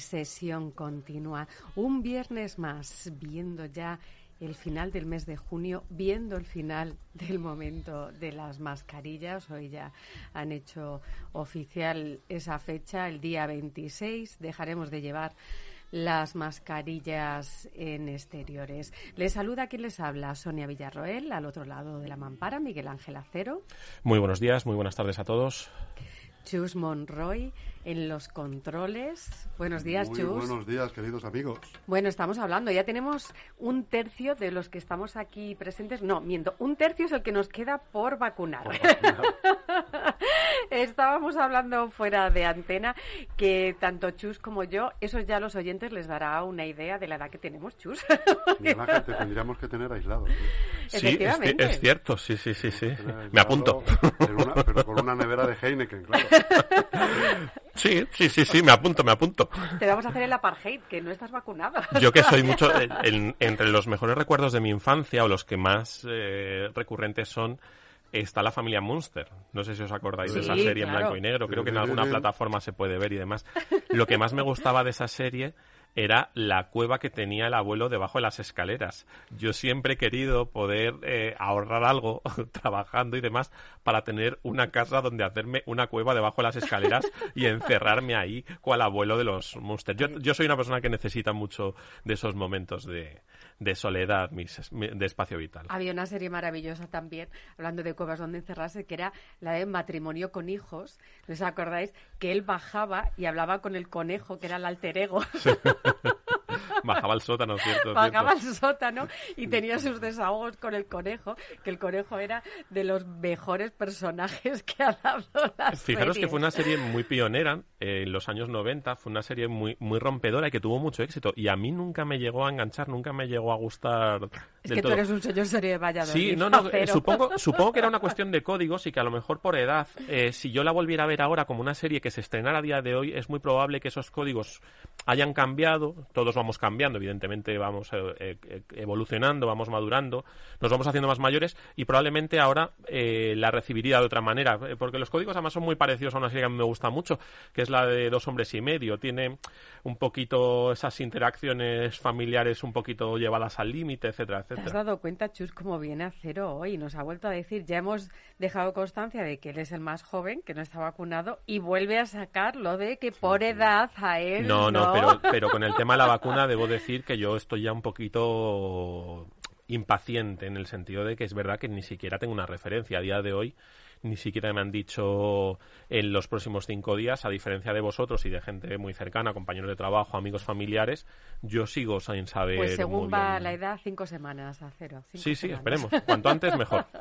Sesión Continua. Un viernes más, viendo ya el final del mes de junio, viendo el final del momento de las mascarillas. Hoy ya han hecho oficial esa fecha, el día 26. Dejaremos de llevar las mascarillas en exteriores. Les saluda quien les habla, Sonia Villarroel, al otro lado de la mampara, Miguel Ángel Acero. Muy buenos días, muy buenas tardes a todos. Chus Monroy en los controles. Buenos días, Muy Chus. buenos días, queridos amigos. Bueno, estamos hablando, ya tenemos un tercio de los que estamos aquí presentes. No, miento, un tercio es el que nos queda por vacunar. Estábamos hablando fuera de antena que tanto Chus como yo, eso ya a los oyentes les dará una idea de la edad que tenemos, Chus. Ángel, te tendríamos que tener aislado. tío. Sí, es, Efectivamente. es cierto, sí, sí, sí, sí. Me apunto. una- pero con una nevera de Heineken, claro. Sí, sí, sí, sí, me apunto, me apunto. Te vamos a hacer el apartheid, que no estás vacunada. Yo que soy mucho, en- en- entre los mejores recuerdos de mi infancia o los que más eh, recurrentes son, está la familia Munster. No sé si os acordáis de esa serie en blanco y negro, creo que en alguna plataforma se puede ver y demás. Lo que más me gustaba de esa serie era la cueva que tenía el abuelo debajo de las escaleras. Yo siempre he querido poder eh, ahorrar algo trabajando y demás para tener una casa donde hacerme una cueva debajo de las escaleras y encerrarme ahí cual abuelo de los monsters. Yo, yo soy una persona que necesita mucho de esos momentos de, de soledad, mis- mi- de espacio vital. Había una serie maravillosa también, hablando de cuevas donde encerrarse, que era la de matrimonio con hijos. ¿No os acordáis? Que él bajaba y hablaba con el conejo, que era el alter ego. Bajaba al sótano, ¿cierto? Bajaba al sótano y tenía sus desahogos con el conejo, que el conejo era de los mejores personajes que ha dado la Fijaros que fue una serie muy pionera eh, en los años 90, fue una serie muy, muy rompedora y que tuvo mucho éxito. Y a mí nunca me llegó a enganchar, nunca me llegó a gustar Es del que tú eres un señor serie de Valladolid. Sí, no, no, eh, supongo, supongo que era una cuestión de códigos y que a lo mejor por edad, eh, si yo la volviera a ver ahora como una serie que se estrenara a día de hoy, es muy probable que esos códigos hayan cambiado, todos vamos cambiando, evidentemente vamos eh, eh, evolucionando, vamos madurando, nos vamos haciendo más mayores y probablemente ahora eh, la recibiría de otra manera, eh, porque los códigos además son muy parecidos a una serie que a mí me gusta mucho, que es la de Dos hombres y medio, tiene un poquito esas interacciones familiares un poquito llevadas al límite, etcétera, ¿Te has etcétera. dado cuenta, Chus, cómo viene a cero hoy? Nos ha vuelto a decir, ya hemos dejado constancia de que él es el más joven, que no está vacunado, y vuelve a sacar lo de que por edad a él No, no, no. pero, pero con el tema de la vacuna debo decir que yo estoy ya un poquito impaciente en el sentido de que es verdad que ni siquiera tengo una referencia. A día de hoy ni siquiera me han dicho en los próximos cinco días, a diferencia de vosotros y de gente muy cercana, compañeros de trabajo, amigos familiares, yo sigo sin saber Pues según muy va la edad, cinco semanas a cero. Sí, sí, esperemos. Cuanto antes, mejor.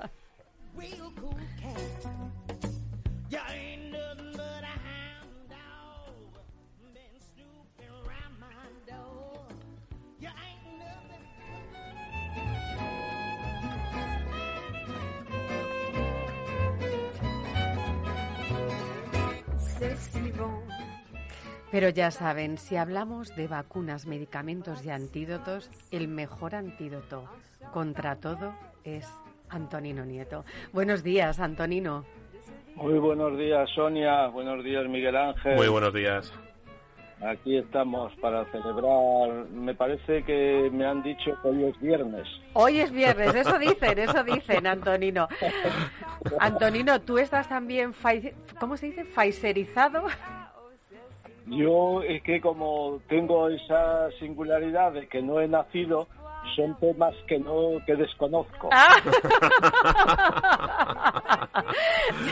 Pero ya saben, si hablamos de vacunas, medicamentos y antídotos, el mejor antídoto contra todo es Antonino Nieto. Buenos días, Antonino. Muy buenos días, Sonia. Buenos días, Miguel Ángel. Muy buenos días. Aquí estamos para celebrar. Me parece que me han dicho que hoy es viernes. Hoy es viernes, eso dicen, eso dicen, Antonino. Antonino, tú estás también, ¿cómo se dice? Faiserizado. Yo es que como tengo esa singularidad de que no he nacido, son temas que no que desconozco. Ah.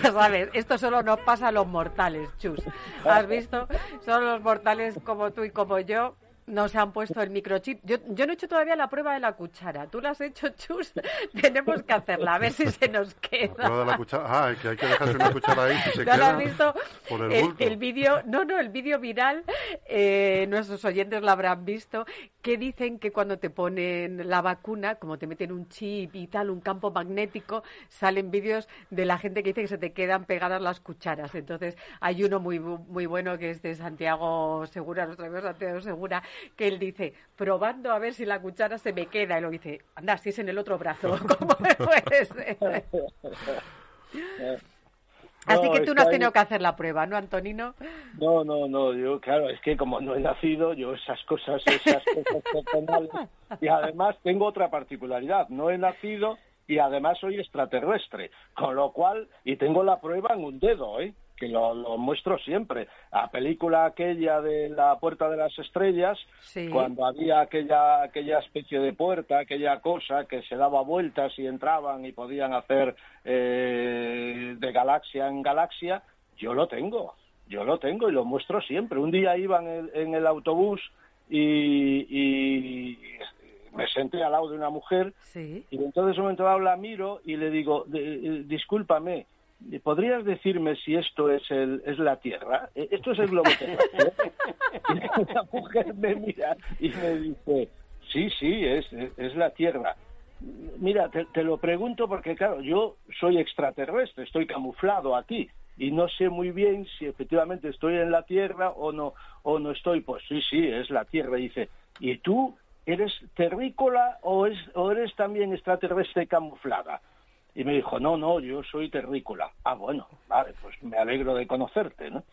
ya sabes, esto solo nos pasa a los mortales, chus. ¿Has visto? Solo los mortales como tú y como yo nos han puesto el microchip. Yo, yo no he hecho todavía la prueba de la cuchara. ¿Tú la has hecho, chus? Tenemos que hacerla, a ver si se nos queda. Prueba de la cuchara. Ah, que hay que dejarse una cuchara ahí si se ¿No lo queda has visto? por el el, bulto. el vídeo, no, no, el vídeo viral, eh, nuestros oyentes lo habrán visto, que dicen que cuando te ponen la vacuna, como te meten un chip y tal, un campo magnético, salen vídeos de la gente que dice que se te quedan pegadas las cucharas. Entonces, hay uno muy muy bueno que es de Santiago Segura, nuestro amigo Santiago Segura, que él dice, probando a ver si la cuchara se me queda, y lo dice, anda, si es en el otro brazo, ¿cómo puede ser? Así No, que tú no has tenido que hacer la prueba, ¿no, Antonino? No, no, no, yo claro, es que como no he nacido, yo esas cosas, esas cosas personales, y además tengo otra particularidad, no he nacido y además soy extraterrestre, con lo cual, y tengo la prueba en un dedo, ¿eh? Que lo, lo muestro siempre. La película aquella de la Puerta de las Estrellas, Sí. cuando había aquella, aquella especie de puerta, aquella cosa que se daba vueltas y entraban y podían hacer eh, de galaxia en galaxia, yo lo tengo, yo lo tengo y lo muestro siempre. Un día iba en el, en el autobús y, y me senté al lado de una mujer Sí. y entonces en un momento dado la miro y le digo, "De- eh, discúlpame, ¿podrías decirme si esto es el es la Tierra? Eh, ¿Esto es el globo terráqueo?" y la mujer me mira y me dice, sí, sí, es, es la Tierra. Mira, te, te lo pregunto porque, claro, yo soy extraterrestre, estoy camuflado aquí y no sé muy bien si efectivamente estoy en la Tierra o no, o no estoy. Pues sí, sí, es la Tierra. Y dice, ¿y tú eres terrícola o, es, o eres también extraterrestre camuflada? Y me dijo, no, no, yo soy terrícola. Ah, bueno, vale, pues me alegro de conocerte, ¿no?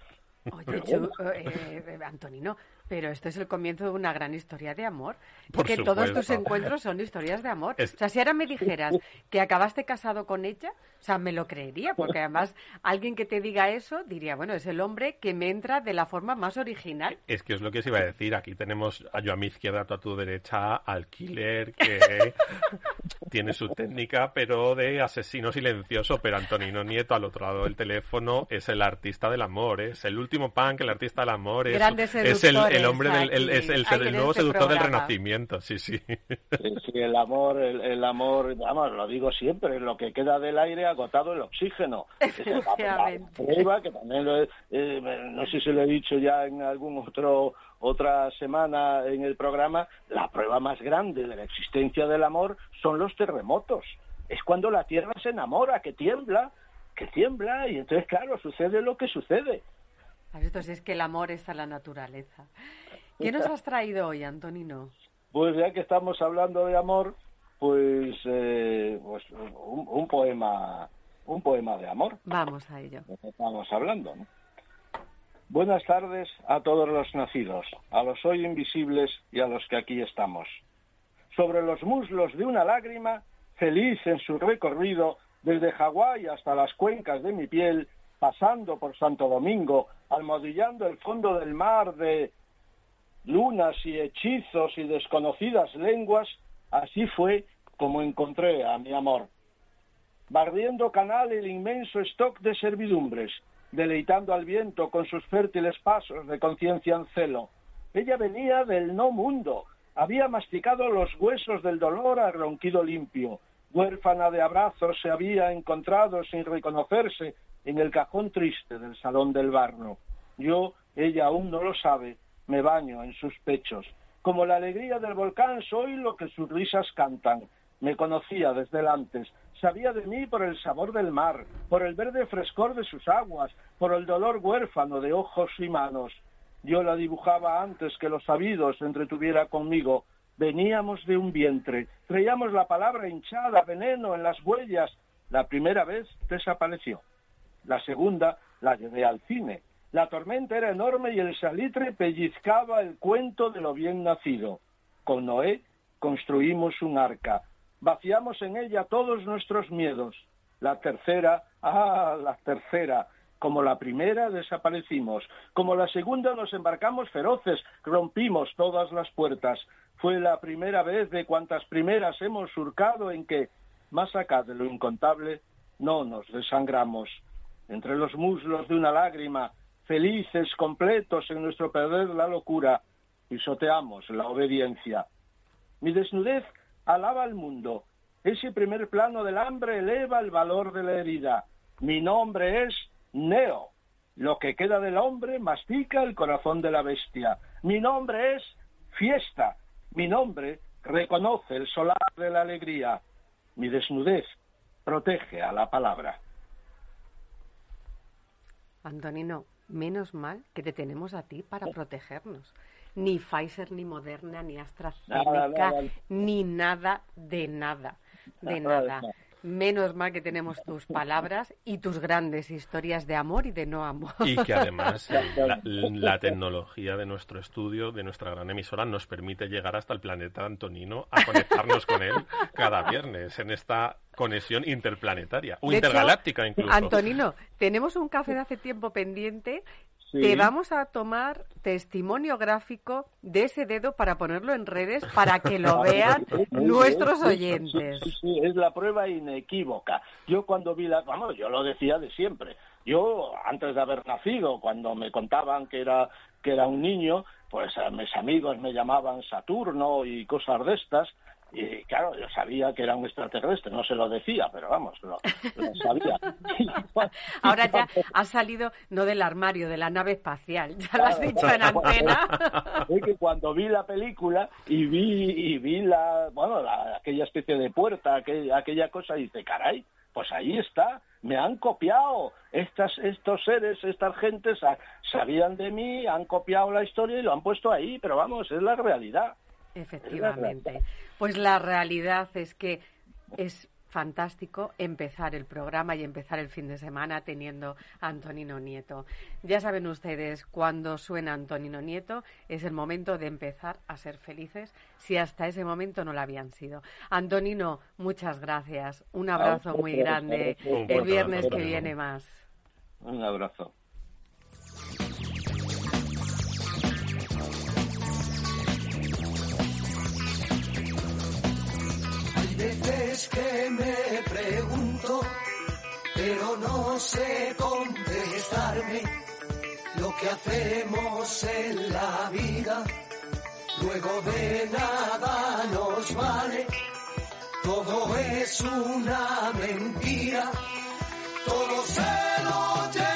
Oye, Chu- eh, eh, Antonino, pero esto es el comienzo de una gran historia de amor. Por que todos tus encuentros son historias de amor. Es- O sea, si ahora me dijeras que acabaste casado con ella, o sea, me lo creería, porque además alguien que te diga eso diría, bueno, es el hombre que me entra de la forma más original. Es que es lo que os iba a decir. Aquí tenemos a yo a mi izquierda, tú a tu derecha, al killer que tiene su técnica, pero de asesino silencioso. Pero Antonino Nieto, al otro lado del teléfono, es el artista del amor. Es el último punk, el artista del amor. Es, es el, el hombre del el, es el, nuevo este seductor del renacimiento. Sí, sí. Sí, sí, el amor, el, el amor, vamos, lo digo siempre, lo que queda del aire agotado el oxígeno. Prueba que también lo he- eh, no sé si lo he dicho ya en algún otro otra semana en el programa, la prueba más grande de la existencia del amor son los terremotos. Es cuando la tierra se enamora, que tiembla, que tiembla y entonces claro, sucede lo que sucede. ¿Has visto? Si es que el amor está en la naturaleza. ¿Qué nos has traído hoy, Antonino? Pues ya que estamos hablando de amor, pues, eh, pues un, un poema, un poema de amor, Vamos a ello. estamos hablando. ¿no? Buenas tardes a todos los nacidos, a los hoy invisibles y a los que aquí estamos. Sobre los muslos de una lágrima, feliz en su recorrido, desde Hawái hasta las cuencas de mi piel, pasando por Santo Domingo, almohadillando el fondo del mar de lunas y hechizos y desconocidas lenguas, así fue como encontré a mi amor. Barriendo canal el inmenso stock de servidumbres, deleitando al viento con sus fértiles pasos de conciencia en celo. Ella venía del no mundo, había masticado los huesos del dolor a ronquido limpio. Huérfana de abrazos se había encontrado sin reconocerse en el cajón triste del salón del barno. Yo, ella aún no lo sabe, me baño en sus pechos. Como la alegría del volcán soy lo que sus risas cantan. Me conocía desde el antes, sabía de mí por el sabor del mar, por el verde frescor de sus aguas, por el dolor huérfano de ojos y manos. Yo la dibujaba antes que los sabidos entretuviera conmigo. Veníamos de un vientre, traíamos la palabra hinchada, veneno en las huellas. La primera vez desapareció. La segunda la llevé al cine. La tormenta era enorme y el salitre pellizcaba el cuento de lo bien nacido. Con Noé construimos un arca. Vaciamos en ella todos nuestros miedos. La tercera, ah, la tercera, como la primera desaparecimos, como la segunda nos embarcamos feroces, rompimos todas las puertas. Fue la primera vez de cuantas primeras hemos surcado en que, más acá de lo incontable, no nos desangramos. Entre los muslos de una lágrima, felices, completos en nuestro perder la locura, pisoteamos la obediencia. Mi desnudez alaba al mundo. Ese primer plano del hambre eleva el valor de la herida. Mi nombre es Neo. Lo que queda del hombre mastica el corazón de la bestia. Mi nombre es fiesta. Mi nombre reconoce el solar de la alegría. Mi desnudez protege a la palabra. Antonino, menos mal que te tenemos a ti para protegernos. Ni Pfizer, ni Moderna, ni AstraZeneca, Nada, nada. ni nada, de Nada de nada. Menos mal que tenemos tus palabras y tus grandes historias de amor y de no amor. Y que además la, la tecnología de nuestro estudio, de nuestra gran emisora, nos permite llegar hasta el planeta Antonino a conectarnos con él cada viernes en esta conexión interplanetaria o De hecho, intergaláctica incluso. Antonino, tenemos un café de hace tiempo pendiente. Sí. Te vamos a tomar testimonio gráfico de ese dedo para ponerlo en redes para que lo vean nuestros oyentes. Sí, sí, es la prueba inequívoca. Yo cuando vi la, vamos, yo lo decía de siempre. Yo antes de haber nacido, cuando me contaban que era que era un niño, pues a mis amigos me llamaban Saturno y cosas de estas. Y claro, yo sabía que era un extraterrestre, no se lo decía, pero vamos, lo, lo sabía. Y Ahora ya has salido no del armario, de la nave espacial. Ya lo has dicho en antena. es que cuando vi la película y vi y vi la bueno la- aquella especie de puerta aquella, aquella cosa dice caray pues ahí está me han copiado estas estos seres estas gentes sa- sabían de mí han copiado la historia y lo han puesto ahí pero vamos es la realidad Efectivamente. Pues la realidad es que es fantástico empezar el programa y empezar el fin de semana teniendo a Antonino Nieto. Ya saben ustedes, cuando suena Antonino Nieto es el momento de empezar a ser felices si hasta ese momento no lo habían sido. Antonino, muchas gracias. Un abrazo muy grande. El viernes que viene más. un abrazo veces que me pregunto, pero no sé contestarme lo que hacemos en la vida. Luego de nada nos vale, todo es una mentira, todo se lo lleva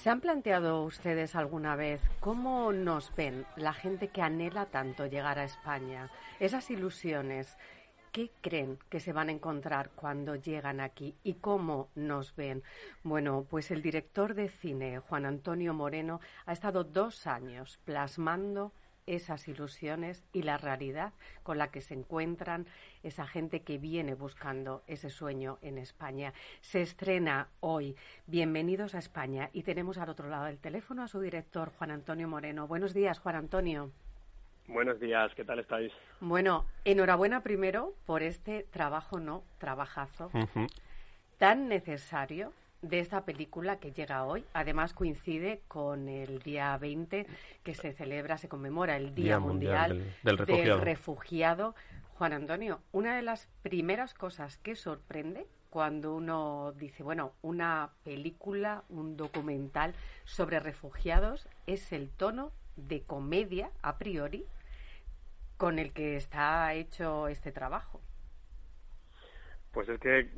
¿Se han planteado ustedes alguna vez cómo nos ven la gente que anhela tanto llegar a España? Esas ilusiones, ¿qué creen que se van a encontrar cuando llegan aquí y cómo nos ven? Bueno, pues el director de cine, Juan Antonio Moreno, ha estado dos años plasmando esas ilusiones y la realidad con la que se encuentran esa gente que viene buscando ese sueño en España. Se estrena hoy. Bienvenidos a España y tenemos al otro lado del teléfono a su director, Juan Antonio Moreno. Buenos días, Juan Antonio. Buenos días, ¿qué tal estáis? Bueno, enhorabuena primero por este trabajo, no, trabajazo, tan necesario de esta película que llega hoy. Además coincide con el día 20 que se celebra, se conmemora el Día, Día Mundial Mundial, del- del refugiado. refugiado. Juan Antonio, una de las primeras cosas que sorprende cuando uno dice, bueno, una película, un documental sobre refugiados es el tono de comedia a priori con el que está hecho este trabajo. Pues es que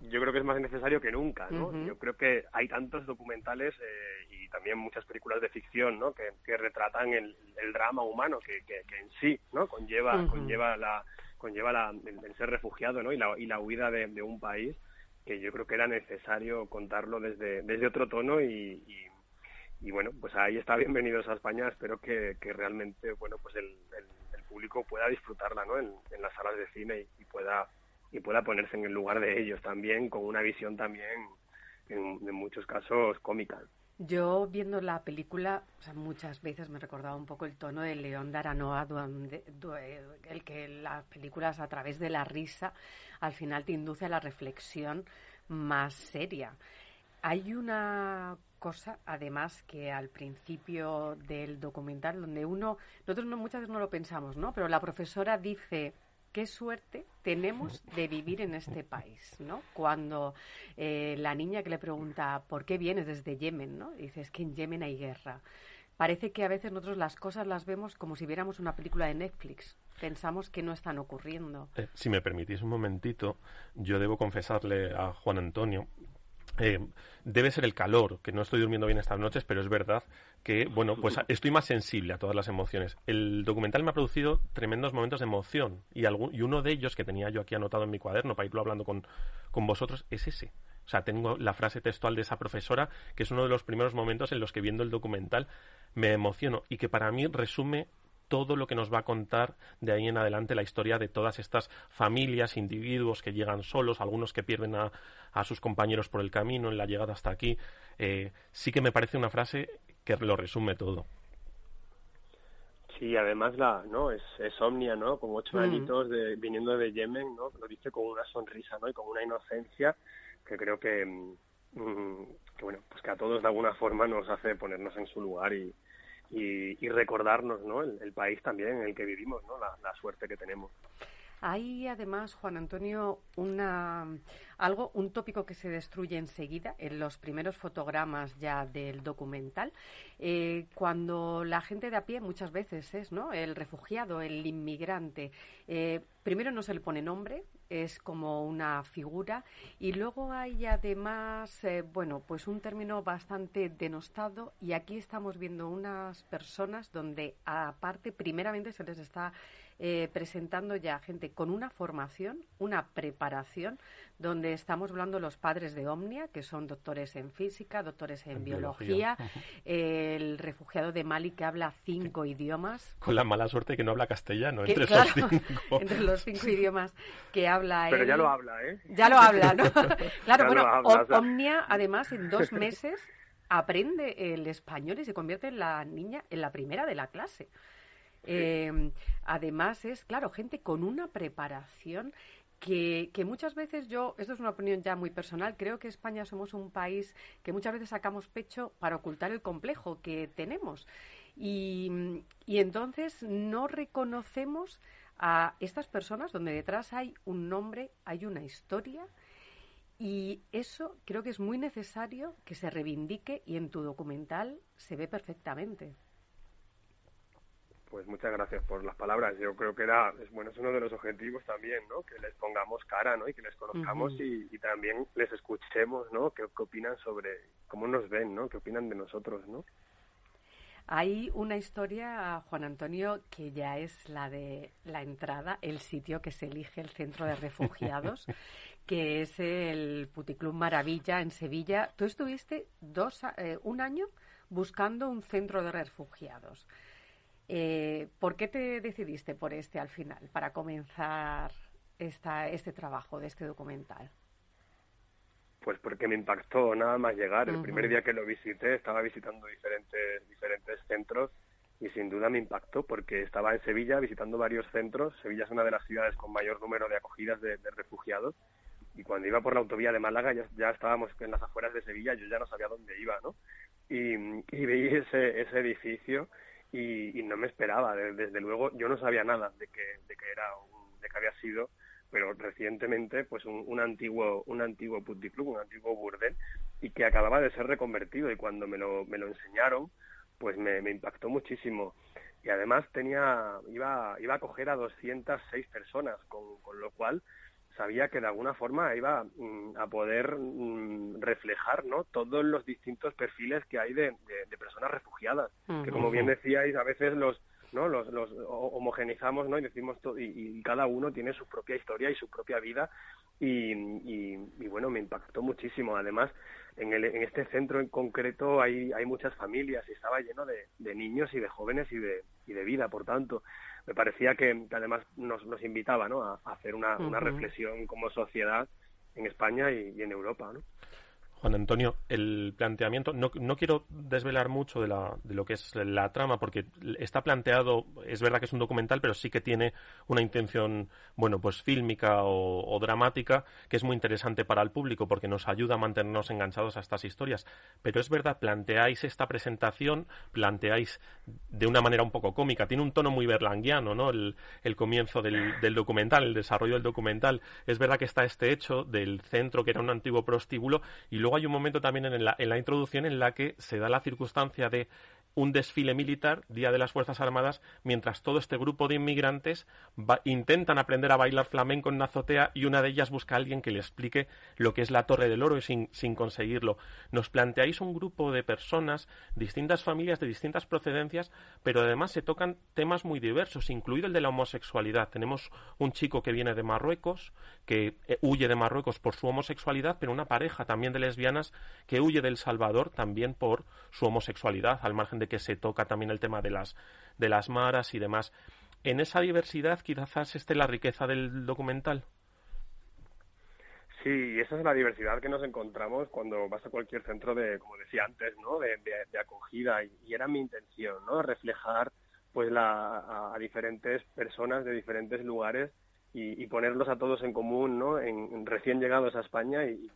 yo creo que es más necesario que nunca, ¿no? Yo creo que hay tantos documentales eh, y también muchas películas de ficción, ¿no? Que, que retratan el, el, drama humano que, que, que, en sí, ¿no? Conlleva, conlleva la conlleva la, el, ser refugiado, ¿no? Y la, y la huida de, de, un país que yo creo que era necesario contarlo desde, desde otro tono y, y, y bueno, pues ahí está bienvenidos a España. Espero que, que realmente, bueno, pues el, el, el, público pueda disfrutarla, ¿no? En, en las salas de cine y, y pueda y pueda ponerse en el lugar de ellos también, con una visión también, en, en muchos casos, cómica. Yo viendo la película, o sea, muchas veces me recordaba un poco el tono de León de Aranoa, donde, el que las películas a través de la risa al final te induce a la reflexión más seria. Hay una cosa, además, que al principio del documental, donde uno, nosotros no, muchas veces no lo pensamos, ¿no? Pero la profesora dice qué suerte tenemos de vivir en este país, ¿no? Cuando eh, la niña que le pregunta por qué vienes desde Yemen, ¿no? dice que en Yemen hay guerra. Parece que a veces nosotros las cosas las vemos como si viéramos una película de Netflix. Pensamos que no están ocurriendo. Eh, si me permitís un momentito, yo debo confesarle a Juan Antonio eh, debe ser el calor, que no estoy durmiendo bien estas noches, pero es verdad que, bueno, pues estoy más sensible a todas las emociones. El documental me ha producido tremendos momentos de emoción y, algún, y uno de ellos que tenía yo aquí anotado en mi cuaderno para irlo hablando con, con vosotros es ese. O sea, tengo la frase textual de esa profesora, que es uno de los primeros momentos en los que viendo el documental me emociono y que para mí resume todo lo que nos va a contar de ahí en adelante la historia de todas estas familias, individuos que llegan solos, algunos que pierden a, a sus compañeros por el camino en la llegada hasta aquí. Eh, sí que me parece una frase que lo resume todo. Sí, además la, ¿no? Es, es Omnia, ¿no? Con ocho mm. añitos de, viniendo de Yemen, ¿no? Lo dice con una sonrisa, ¿no? Y con una inocencia que creo que, mm, que bueno, pues que a todos de alguna forma nos hace ponernos en su lugar y, y, y recordarnos ¿no? El, país también en el que vivimos, ¿no? la, la suerte que tenemos. Hay además, Juan Antonio, una, algo, un tópico que se destruye enseguida en los primeros fotogramas ya del documental, eh, cuando la gente de a pie muchas veces es, ¿no? El refugiado, el inmigrante. Eh, primero no se le pone nombre, es como una figura. Y luego hay además, eh, bueno, pues un término bastante denostado y aquí estamos viendo unas personas donde aparte primeramente se les está eh, presentando ya gente con una formación, una preparación, donde estamos hablando los padres de Omnia, que son doctores en física, doctores en, en biología, biología. Eh, el refugiado de Mali que habla cinco sí. idiomas. Con la mala suerte que no habla castellano, que, entre claro, esos cinco. entre los cinco idiomas que habla Pero él. ya lo habla, ¿eh? Ya lo habla, ¿no? claro, ya bueno, habla, o sea... Omnia, además, en dos meses aprende el español y se convierte en la niña, en la primera de la clase. Eh, además es, claro, gente con una preparación que, que, muchas veces yo, esto es una opinión ya muy personal, creo que España somos un país que muchas veces sacamos pecho para ocultar el complejo que tenemos. Y, y entonces no reconocemos a estas personas donde detrás hay un nombre, hay una historia. Y eso creo que es muy necesario que se reivindique y en tu documental se ve perfectamente. Pues muchas gracias por las palabras. Yo creo que era, es, bueno, es uno de los objetivos también, ¿no? Que les pongamos cara, ¿no? Y que les conozcamos uh -huh. y, y, también les escuchemos, ¿no? ¿Qué, ¿Qué, opinan sobre cómo nos ven, ¿no? ¿Qué opinan de nosotros, ¿no? Hay una historia, Juan Antonio, que ya es la de la entrada, el sitio que se elige el centro de refugiados, que es el Puticlub Maravilla en Sevilla. Tú estuviste dos, eh, un año buscando un centro de refugiados. Eh, ¿Por qué te decidiste por este al final, para comenzar esta, este trabajo de este documental? Pues porque me impactó nada más llegar. El uh -huh. primer día que lo visité estaba visitando diferentes, diferentes centros y sin duda me impactó porque estaba en Sevilla visitando varios centros. Sevilla es una de las ciudades con mayor número de acogidas de, de refugiados y cuando iba por la autovía de Málaga ya, ya, estábamos en las afueras de Sevilla, yo ya no sabía dónde iba, ¿no? Y, y veí ese, ese edificio y, y no me esperaba. Desde luego, yo no sabía nada de que, de que era un, de que había sido, pero recientemente, pues un, un antiguo, un antiguo puticlub, un antiguo burdel, y que acababa de ser reconvertido. Y cuando me lo, me lo enseñaron, pues me, me impactó muchísimo. Y además tenía, iba, iba a coger a 206 personas, con, con lo cual sabía que de alguna forma iba mm, a poder mm, reflejar ¿no? todos los distintos perfiles que hay de, de- de personas refugiadas, que como bien decíais, a veces los no los, los ¿no? y decimos to- y, y cada uno tiene su propia historia y su propia vida y, y- y, bueno me impactó muchísimo además en, el, en este centro en concreto hay, hay muchas familias y estaba lleno de, de niños y de jóvenes y de, y de vida por tanto me parecía que, que además nos, nos invitaba ¿no? a, a hacer una, reflexión como sociedad en España y, y en Europa ¿no? Juan Antonio, el planteamiento, no, no quiero desvelar mucho de, la, de lo que es la trama, porque está planteado, es verdad que es un documental, pero sí que tiene una intención, bueno, pues fílmica o, dramática, que es muy interesante para el público, porque nos ayuda a mantenernos enganchados a estas historias. Pero es verdad, planteáis esta presentación, planteáis de una manera un poco cómica, tiene un tono muy berlanguiano, ¿no? El, el comienzo del, del documental, el desarrollo del documental. Es verdad que está este hecho del centro, que era un antiguo prostíbulo, y luego hay un momento también en la, en la introducción en la que se da la circunstancia de un desfile militar, Día de las Fuerzas Armadas, mientras todo este grupo de inmigrantes intentan aprender a bailar flamenco en una azotea y una de ellas busca a alguien que le explique lo que es la Torre del Oro y sin, sin conseguirlo. Nos planteáis un grupo de personas, distintas familias de distintas procedencias, pero además se tocan temas muy diversos, incluido el de la homosexualidad. Tenemos un chico que viene de Marruecos, que eh, huye de Marruecos por su homosexualidad, pero una pareja también de lesbianas que huye del Salvador también por su homosexualidad, al margen de que se toca también el tema de las, de las maras y demás. En esa diversidad quizás esté la riqueza del documental. Sí, esa es la diversidad que nos encontramos cuando vas a cualquier centro de, como decía antes, ¿no? De, de- acogida y, era mi intención, ¿no? Reflejar pues la, a, diferentes personas de diferentes lugares y, ponerlos a todos en común, ¿no? En, recién llegados a España y-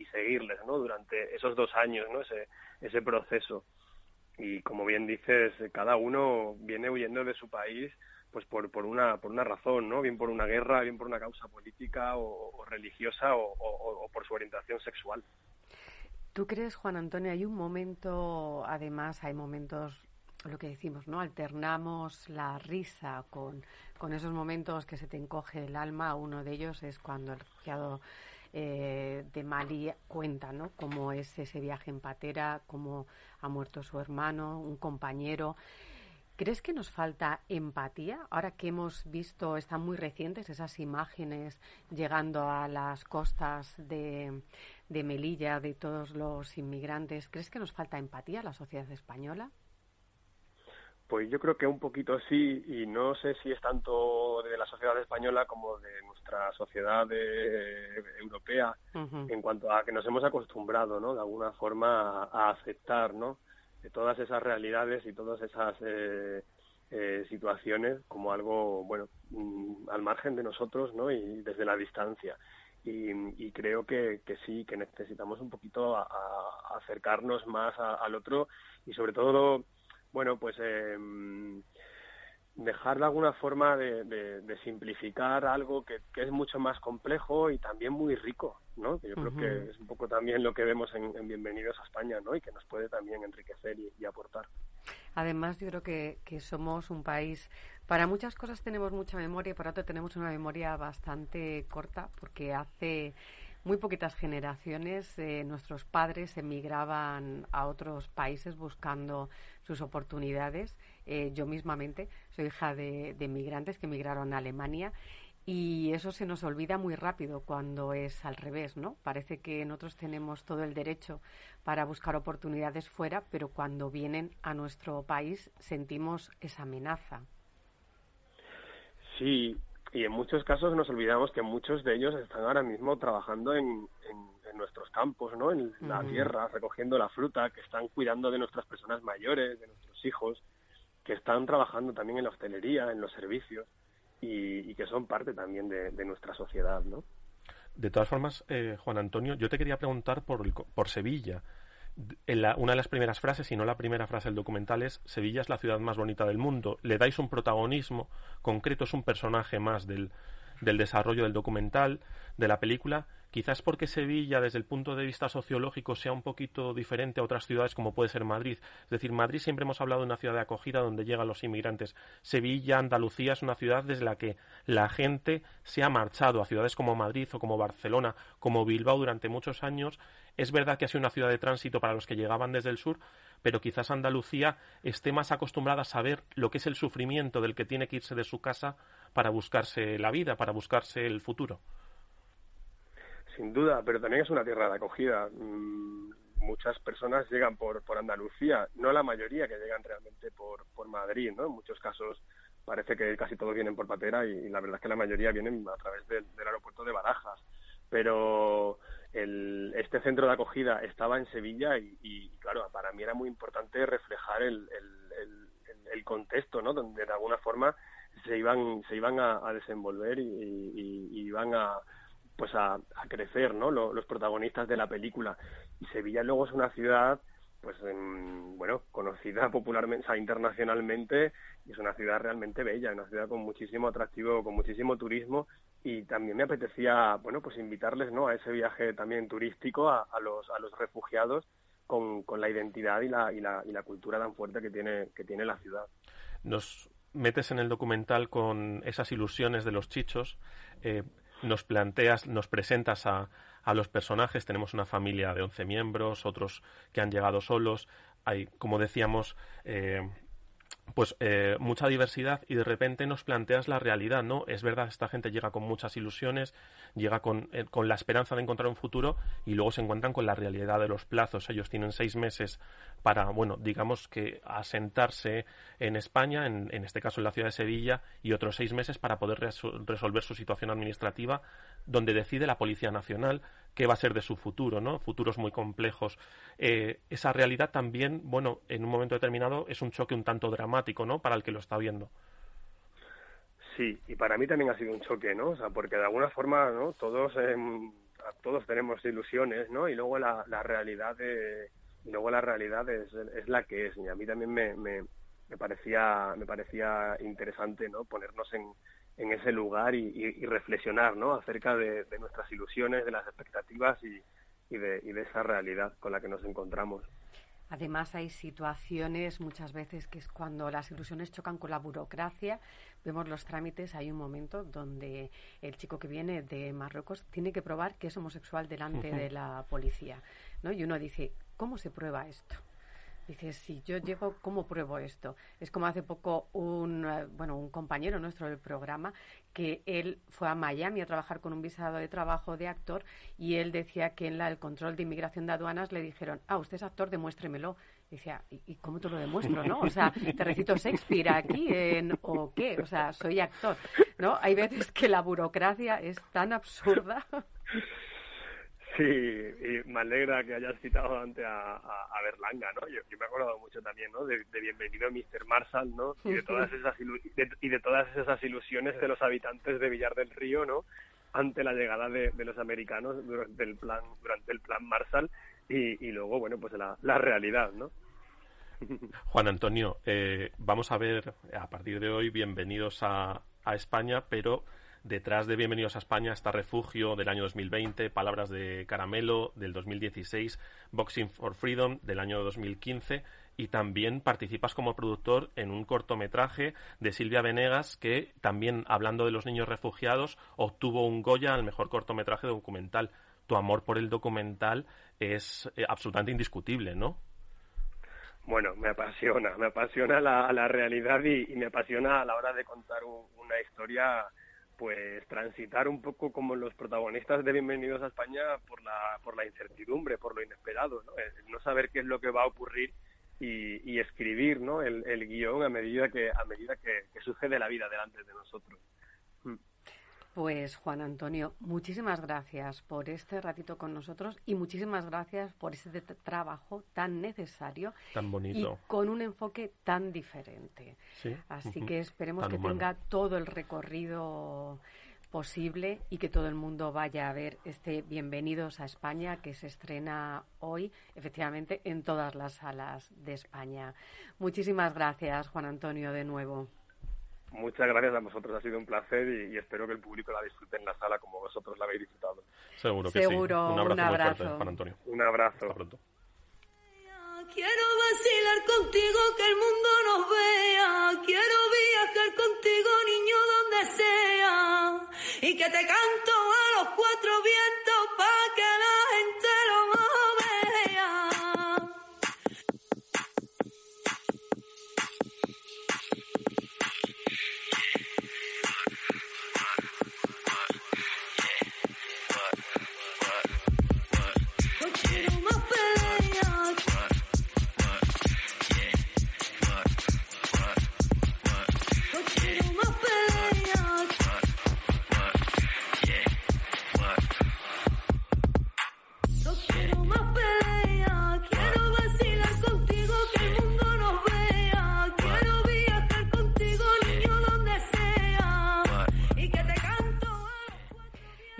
y seguirles, ¿no? Durante esos dos años, ¿no? Ese, ese proceso. Y como bien dices, cada uno viene huyendo de su país pues por, por una por una razón, ¿no? Bien por una guerra, bien por una causa política o, religiosa o por su orientación sexual. ¿Tú crees, Juan Antonio, hay un momento, además hay momentos, lo que decimos, ¿no? Alternamos la risa con, con esos momentos que se te encoge el alma. Uno de ellos es cuando el refugiado eh, de Mali cuenta, ¿no? Cómo es ese viaje en patera, cómo ha muerto su hermano, un compañero. ¿Crees que nos falta empatía? Ahora que hemos visto, están muy recientes esas imágenes llegando a las costas de, de Melilla, de todos los inmigrantes, ¿crees que nos falta empatía a la sociedad española? Pues yo creo que un poquito sí, y no sé si es tanto de la sociedad española como de nuestra sociedad eh, europea, en cuanto a que nos hemos acostumbrado, ¿no? De alguna forma a, a aceptar, ¿no? De todas esas realidades y todas esas eh, eh, situaciones como algo, bueno, mm, al margen de nosotros, ¿no? Y desde la distancia. Y, y creo que, que sí, que necesitamos un poquito a- a- acercarnos más al otro y sobre todo, bueno, pues eh, dejar de alguna forma de, de- de simplificar algo que, que es mucho más complejo y también muy rico, ¿no? Que yo creo que es un poco también lo que vemos en, en Bienvenidos a España, ¿no? Y que nos puede también enriquecer y, y aportar. Además, yo creo que, que somos un país, para muchas cosas tenemos mucha memoria y para otras tenemos una memoria bastante corta, porque hace muy poquitas generaciones eh, nuestros padres emigraban a otros países buscando sus oportunidades. Eh, yo mismamente soy hija de, de emigrantes que emigraron a Alemania y eso se nos olvida muy rápido cuando es al revés, ¿no? Parece que nosotros tenemos todo el derecho para buscar oportunidades fuera, pero cuando vienen a nuestro país sentimos esa amenaza. Sí, y en muchos casos nos olvidamos que muchos de ellos están ahora mismo trabajando en, en- en nuestros campos, ¿no? En la Ujú. tierra, recogiendo la fruta, que están cuidando de nuestras personas mayores, de nuestros hijos, que están trabajando también en la hostelería, en los servicios y, y que son parte también de, de nuestra sociedad, ¿no? De todas formas, eh, Juan Antonio, yo te quería preguntar por, el por Sevilla. En la- una de las primeras frases, si no la primera frase del documental es Sevilla es la ciudad más bonita del mundo. Le dais un protagonismo concreto, es un personaje más del, del desarrollo del documental, de la película, quizás porque Sevilla, desde el punto de vista sociológico, sea un poquito diferente a otras ciudades como puede ser Madrid. Es decir, Madrid siempre hemos hablado de una ciudad de acogida donde llegan los inmigrantes. Sevilla, Andalucía es una ciudad desde la que la gente se ha marchado a ciudades como Madrid o como Barcelona, como Bilbao durante muchos años. Es verdad que ha sido una ciudad de tránsito para los que llegaban desde el sur, pero quizás Andalucía esté más acostumbrada a saber lo que es el sufrimiento del que tiene que irse de su casa para buscarse la vida, para buscarse el futuro. Sin duda, pero también es una tierra de acogida. Mm, muchas personas llegan por, por Andalucía, no la mayoría que llegan realmente por, por Madrid, ¿no? En muchos casos parece que casi todos vienen por Patera y, la verdad es que la mayoría vienen a través del, aeropuerto de Barajas. Pero el, este centro de acogida estaba en Sevilla y, claro, para mí era muy importante reflejar el, el, el, contexto, ¿no? Donde de alguna forma se iban, se iban a, desenvolver y, y, iban a, pues a, crecer, ¿no? Los, protagonistas de la película. Y Sevilla luego es una ciudad, pues, bueno, conocida popularmente, o sea, internacionalmente, y es una ciudad realmente bella, una ciudad con muchísimo atractivo, con muchísimo turismo, y también me apetecía, bueno, pues invitarles, ¿no? A ese viaje también turístico a, los, a los refugiados con, con la identidad y la, y, la, y la cultura tan fuerte que tiene, que tiene la ciudad. Nos metes en el documental con esas ilusiones de los chichos. Eh, nos planteas, nos presentas a, a los personajes. Tenemos una familia de 11 miembros, otros que han llegado solos. Hay, como decíamos, eh, pues eh, mucha diversidad y de repente nos planteas la realidad, ¿no? Es verdad, esta gente llega con muchas ilusiones, llega con, eh, con, la esperanza de encontrar un futuro y luego se encuentran con la realidad de los plazos. Ellos tienen seis meses para, bueno, digamos que asentarse en España, en, en este caso en la ciudad de Sevilla, y otros seis meses para poder resolver su situación administrativa, donde decide la Policía Nacional qué va a ser de su futuro, ¿no? Futuros muy complejos. Eh, esa realidad también, bueno, en un momento determinado es un choque un tanto dramático, ¿no? Para el que lo está viendo. Sí, y para mí también ha sido un choque, ¿no? O sea, porque de alguna forma, ¿no? Todos, eh, todos tenemos ilusiones, ¿no? Y luego la, la realidad de, y luego la realidad es, es, la que es. Y a mí también me, me, me parecía me parecía interesante, ¿no? Ponernos en, en ese lugar y, reflexionar ¿no? acerca de, nuestras ilusiones, de las expectativas y, y, de, y de esa realidad con la que nos encontramos. Además, hay situaciones muchas veces que es cuando las ilusiones chocan con la burocracia. Vemos los trámites, hay un momento donde el chico que viene de Marruecos tiene que probar que es homosexual delante de la policía. ¿no? Y uno dice, ¿cómo se prueba esto? Dices, si yo llego, ¿cómo pruebo esto? Es como hace poco un, eh, bueno, un compañero nuestro del programa que él fue a Miami a trabajar con un visado de trabajo de actor y él decía que en la, el control de inmigración de aduanas le dijeron, ah, usted es actor, demuéstremelo. Y decía, ¿y, cómo te lo demuestro, no? O sea, ¿te recito Shakespeare aquí en, o qué? O sea, soy actor, ¿no? Hay veces que la burocracia es tan absurda. Sí, y me alegra que hayas citado antes a, a, Berlanga, ¿no? Yo, me he acordado mucho también, ¿no? De, Bienvenido Mr. Marshall, ¿no? Y de todas esas y de todas esas ilusiones de los habitantes de Villar del Río, ¿no? Ante la llegada de, los americanos durante el plan durante el plan Marshall y, y luego, bueno, pues la, la realidad, ¿no? Juan Antonio, eh, vamos a ver a partir de hoy bienvenidos a, a España, pero Detrás de Bienvenidos a España está Refugio del año 2020, Palabras de Caramelo del 2016, Boxing for Freedom del año 2015 y también participas como productor en un cortometraje de Silvia Venegas que también hablando de los niños refugiados obtuvo un Goya al mejor cortometraje documental. Tu amor por el documental es eh, absolutamente indiscutible, ¿no? Bueno, me apasiona, me apasiona la, la realidad y, me apasiona a la hora de contar una historia pues transitar un poco como los protagonistas de Bienvenidos a España por la, por la incertidumbre, por lo inesperado, ¿no? no saber qué es lo que va a ocurrir y, escribir ¿no? el, el, guion a medida que, a medida que, que sucede la vida delante de nosotros. Pues Juan Antonio, muchísimas gracias por este ratito con nosotros y muchísimas gracias por ese trabajo tan necesario tan bonito. y con un enfoque tan diferente. Así que esperemos que tenga todo el recorrido posible y que todo el mundo vaya a ver este Bienvenidos a España que se estrena hoy, efectivamente, en todas las salas de España. Muchísimas gracias, Juan Antonio, de nuevo. Muchas gracias a vosotros, ha sido un placer y, y espero que el público la disfrute en la sala como vosotros la habéis disfrutado. Seguro que Seguro, sí. Un abrazo, un muy abrazo. fuerte, Juan Antonio. Un abrazo. Hasta pronto. Quiero vacilar contigo, que el mundo nos vea. Quiero viajar contigo, niño, donde sea. Y que te canto a los cuatro vientos pa' que la gente dog.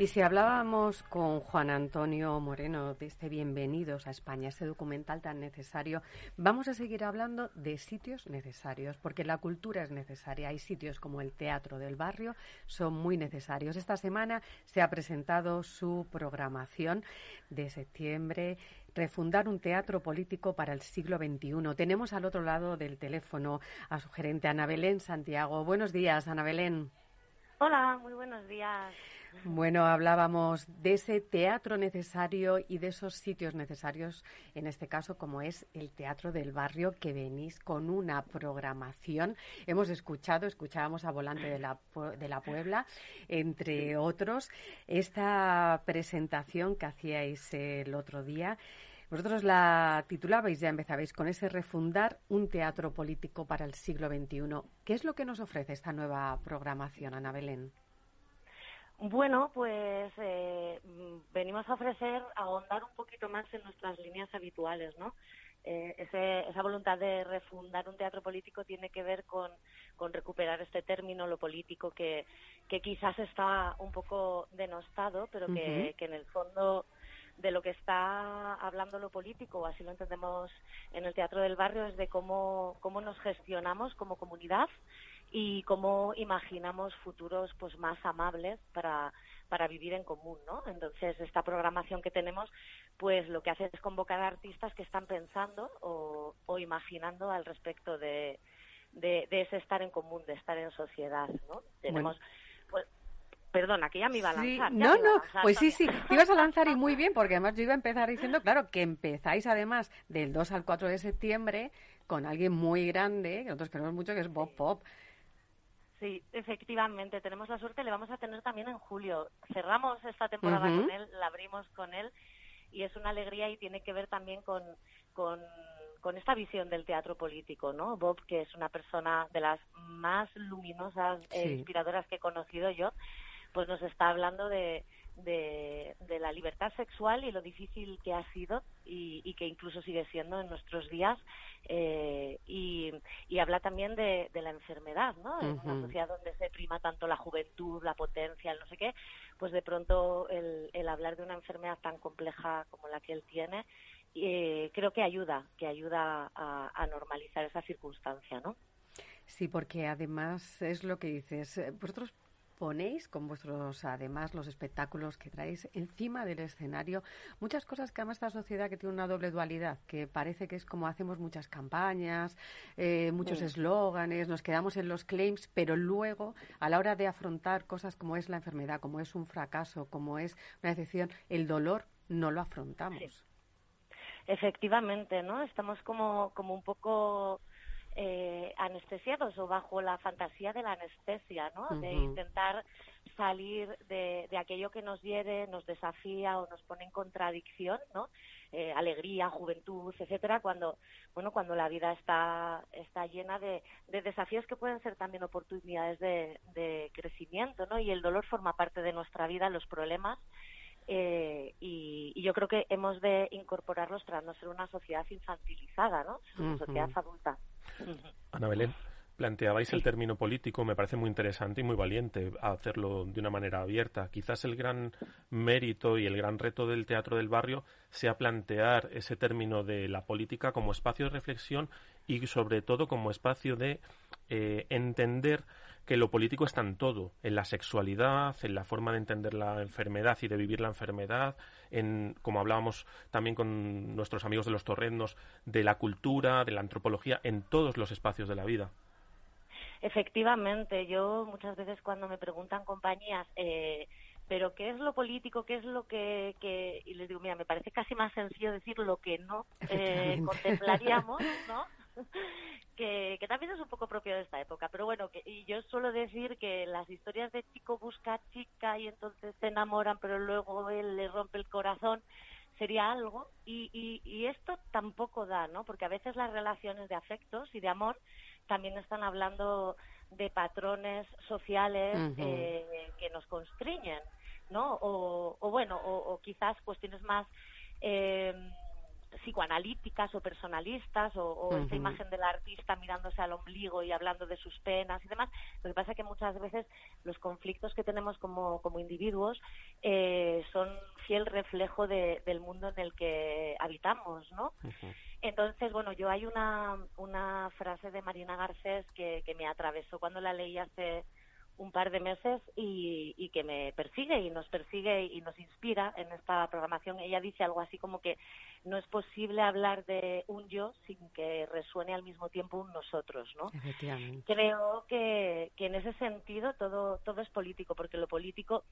Y si hablábamos con Juan Antonio Moreno de este Bienvenidos a España, este documental tan necesario, vamos a seguir hablando de sitios necesarios, porque la cultura es necesaria. Hay sitios como el Teatro del Barrio, son muy necesarios. Esta semana se ha presentado su programación de septiembre, Refundar un teatro político para el siglo XXI. Tenemos al otro lado del teléfono a su gerente, Ana Belén Santiago. Buenos días, Ana Belén. Hola, muy buenos días. Bueno, hablábamos de ese teatro necesario y de esos sitios necesarios, en este caso como es el Teatro del Barrio, que venís con una programación. Hemos escuchado, escuchábamos a Volante de la, de la Puebla, entre otros, esta presentación que hacíais el otro día. Vosotros la titulabais, ya empezabais con ese refundar un teatro político para el siglo XXI. ¿Qué es lo que nos ofrece esta nueva programación, Ana Belén? Bueno, pues eh, mm, venimos a ofrecer ahondar un poquito más en nuestras líneas habituales, ¿no? Eh, ese- esa voluntad de refundar un teatro político tiene que ver con, con recuperar este término, lo político, que, que quizás está un poco denostado, pero que, que en el fondo de lo que está hablando lo político, o así lo entendemos en el Teatro del Barrio, es de cómo, cómo nos gestionamos como comunidad y cómo imaginamos futuros pues más amables para, para vivir en común, ¿no? Entonces, esta programación que tenemos, pues lo que hace es convocar a artistas que están pensando o, o imaginando al respecto de, de, de ese estar en común, de estar en sociedad, ¿no? Tenemos, pues, perdona, que ya me iba a lanzar. no, no, lanzar pues sí, sí, te ibas a lanzar y muy bien, porque además yo iba a empezar diciendo, claro, que empezáis además del 2 al 4 de septiembre con alguien muy grande, que nosotros queremos mucho, que es Bob Pop. Sí, efectivamente, tenemos la suerte, le vamos a tener también en julio. Cerramos esta temporada con él, la abrimos con él y es una alegría y tiene que ver también con, con, con esta visión del teatro político, ¿no? Bob, que es una persona de las más luminosas e Sí. inspiradoras que he conocido yo, pues nos está hablando de, de, de la libertad sexual y lo difícil que ha sido y, y que incluso sigue siendo en nuestros días eh, y, y habla también de, de la enfermedad, ¿no? En una sociedad donde se prima tanto la juventud, la potencia, el no sé qué, pues de pronto el, el hablar de una enfermedad tan compleja como la que él tiene, eh, creo que ayuda, que ayuda a, a normalizar esa circunstancia, ¿no? Sí, porque además es lo que dices, eh, vosotros ponéis con vuestros, además, los espectáculos que traéis encima del escenario, muchas cosas que además esta sociedad que tiene una doble dualidad, que parece que es como hacemos muchas campañas, eh, muchos Sí. eslóganes, nos quedamos en los claims, pero luego, a la hora de afrontar cosas como es la enfermedad, como es un fracaso, como es una decepción, el dolor, no lo afrontamos. Efectivamente, ¿no? Estamos como, como un poco eh, anestesiados o bajo la fantasía de la anestesia, ¿no? De intentar salir de, de aquello que nos hiere, nos desafía o nos pone en contradicción, ¿no? Eh, alegría, juventud, etcétera, cuando, bueno, cuando la vida está, está llena de, de desafíos que pueden ser también oportunidades de, de crecimiento, ¿no? Y el dolor forma parte de nuestra vida, los problemas, eh, y, y yo creo que hemos de incorporarlos para no ser una sociedad infantilizada, ¿no? Una sociedad adulta. Ana Belén, planteabais el término político, me parece muy interesante y muy valiente hacerlo de una manera abierta. Quizás el gran mérito y el gran reto del teatro del barrio sea plantear ese término de la política como espacio de reflexión y sobre todo como espacio de eh, entender que lo político está en todo, en la sexualidad, en la forma de entender la enfermedad y de vivir la enfermedad, en, como hablábamos también con nuestros amigos de los torrendos, de la cultura, de la antropología, en todos los espacios de la vida. Efectivamente, yo muchas veces cuando me preguntan compañías, eh, pero ¿qué es lo político? ¿Qué es lo que, que, Y les digo, mira, me parece casi más sencillo decir lo que no eh, contemplaríamos, ¿no? que, que, también es un poco propio de esta época. Pero bueno, que, y yo suelo decir que las historias de chico busca chica y entonces se enamoran, pero luego él le rompe el corazón, sería algo. Y, y, y esto tampoco da, ¿no? Porque a veces las relaciones de afectos y de amor también están hablando de patrones sociales eh, que nos constriñen, ¿no? O, o bueno, o, o, quizás cuestiones más eh, psicoanalíticas o personalistas o, o uh -huh. imagen del artista mirándose al ombligo y hablando de sus penas y demás. Lo que pasa es que muchas veces los conflictos que tenemos como, como individuos eh, son fiel reflejo de, del mundo en el que habitamos, ¿no? Uh -huh. Entonces, bueno, yo hay una, una frase de Marina Garcés que, que me atravesó cuando la leí hace un par de meses y, y, que me persigue y nos persigue y nos inspira en esta programación. Ella dice algo así como que no es posible hablar de un yo sin que resuene al mismo tiempo un nosotros, ¿no? Creo que, que en ese sentido todo, todo es político, porque lo político,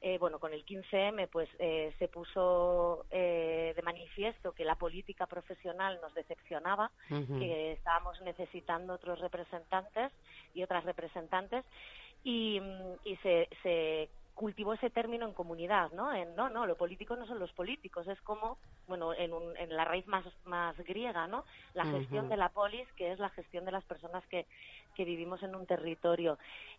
eh, bueno, con el 15M pues eh, se puso eh, de manifiesto que la política profesional nos decepcionaba, uh -huh. que estábamos necesitando otros representantes y otras representantes y, y se, se cultivó ese término en comunidad, ¿no? En, no, no, lo político no son los políticos, es como, bueno, en, un, en la raíz más, más griega, ¿no? La gestión uh -huh. de la polis, que es la gestión de las personas que, que vivimos en un territorio.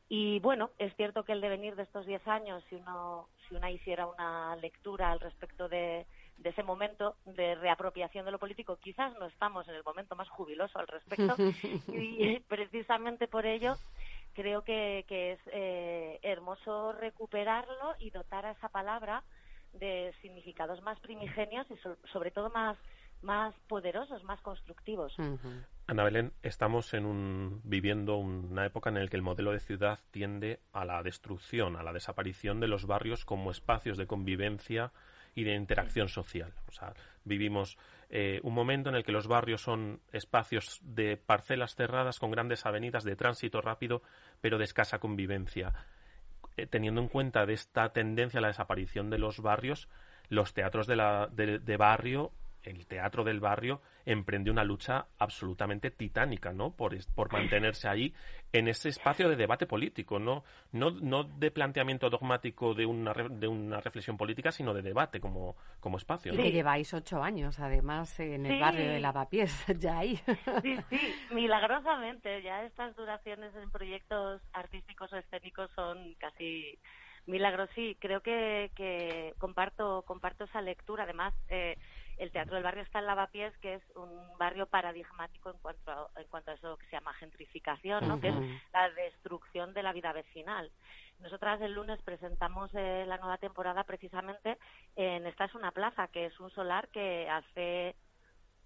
Y bueno, es cierto que el devenir de estos diez años, si uno, si una hiciera una lectura al respecto de, de ese momento de reapropiación de lo político, quizás no estamos en el momento más jubiloso al respecto, y precisamente por ello creo que, que es eh, hermoso recuperarlo y dotar a esa palabra de significados más primigenios y so, sobre todo más más poderosos, más constructivos. Uh -huh. Ana Belén, estamos en un, viviendo una época en la que el modelo de ciudad tiende a la destrucción, a la desaparición de los barrios como espacios de convivencia y de interacción social. O sea, vivimos eh, un momento en el que los barrios son espacios de parcelas cerradas con grandes avenidas de tránsito rápido, pero de escasa convivencia. Eh, teniendo en cuenta de esta tendencia a la desaparición de los barrios, los teatros de, la, de, de barrio el teatro del barrio emprendió una lucha absolutamente titánica, ¿no? Por, por mantenerse ahí en ese espacio de debate político, ¿no? No, no de planteamiento dogmático de una, de una reflexión política, sino de debate como, como espacio. ¿no? Y que lleváis ocho años, además, en el sí. barrio de Lavapiés, ya ahí. Sí, sí, milagrosamente. Ya estas duraciones en proyectos artísticos o escénicos son casi milagros. Sí, creo que, que comparto, comparto esa lectura. Además, eh, el Teatro del Barrio está en Lavapiés, que es un barrio paradigmático en cuanto a, en cuanto a eso que se llama gentrificación, ¿no? Uh -huh. que es la destrucción de la vida vecinal. Nosotras el lunes presentamos eh, la nueva temporada precisamente en Esta es una plaza, que es un solar que hace...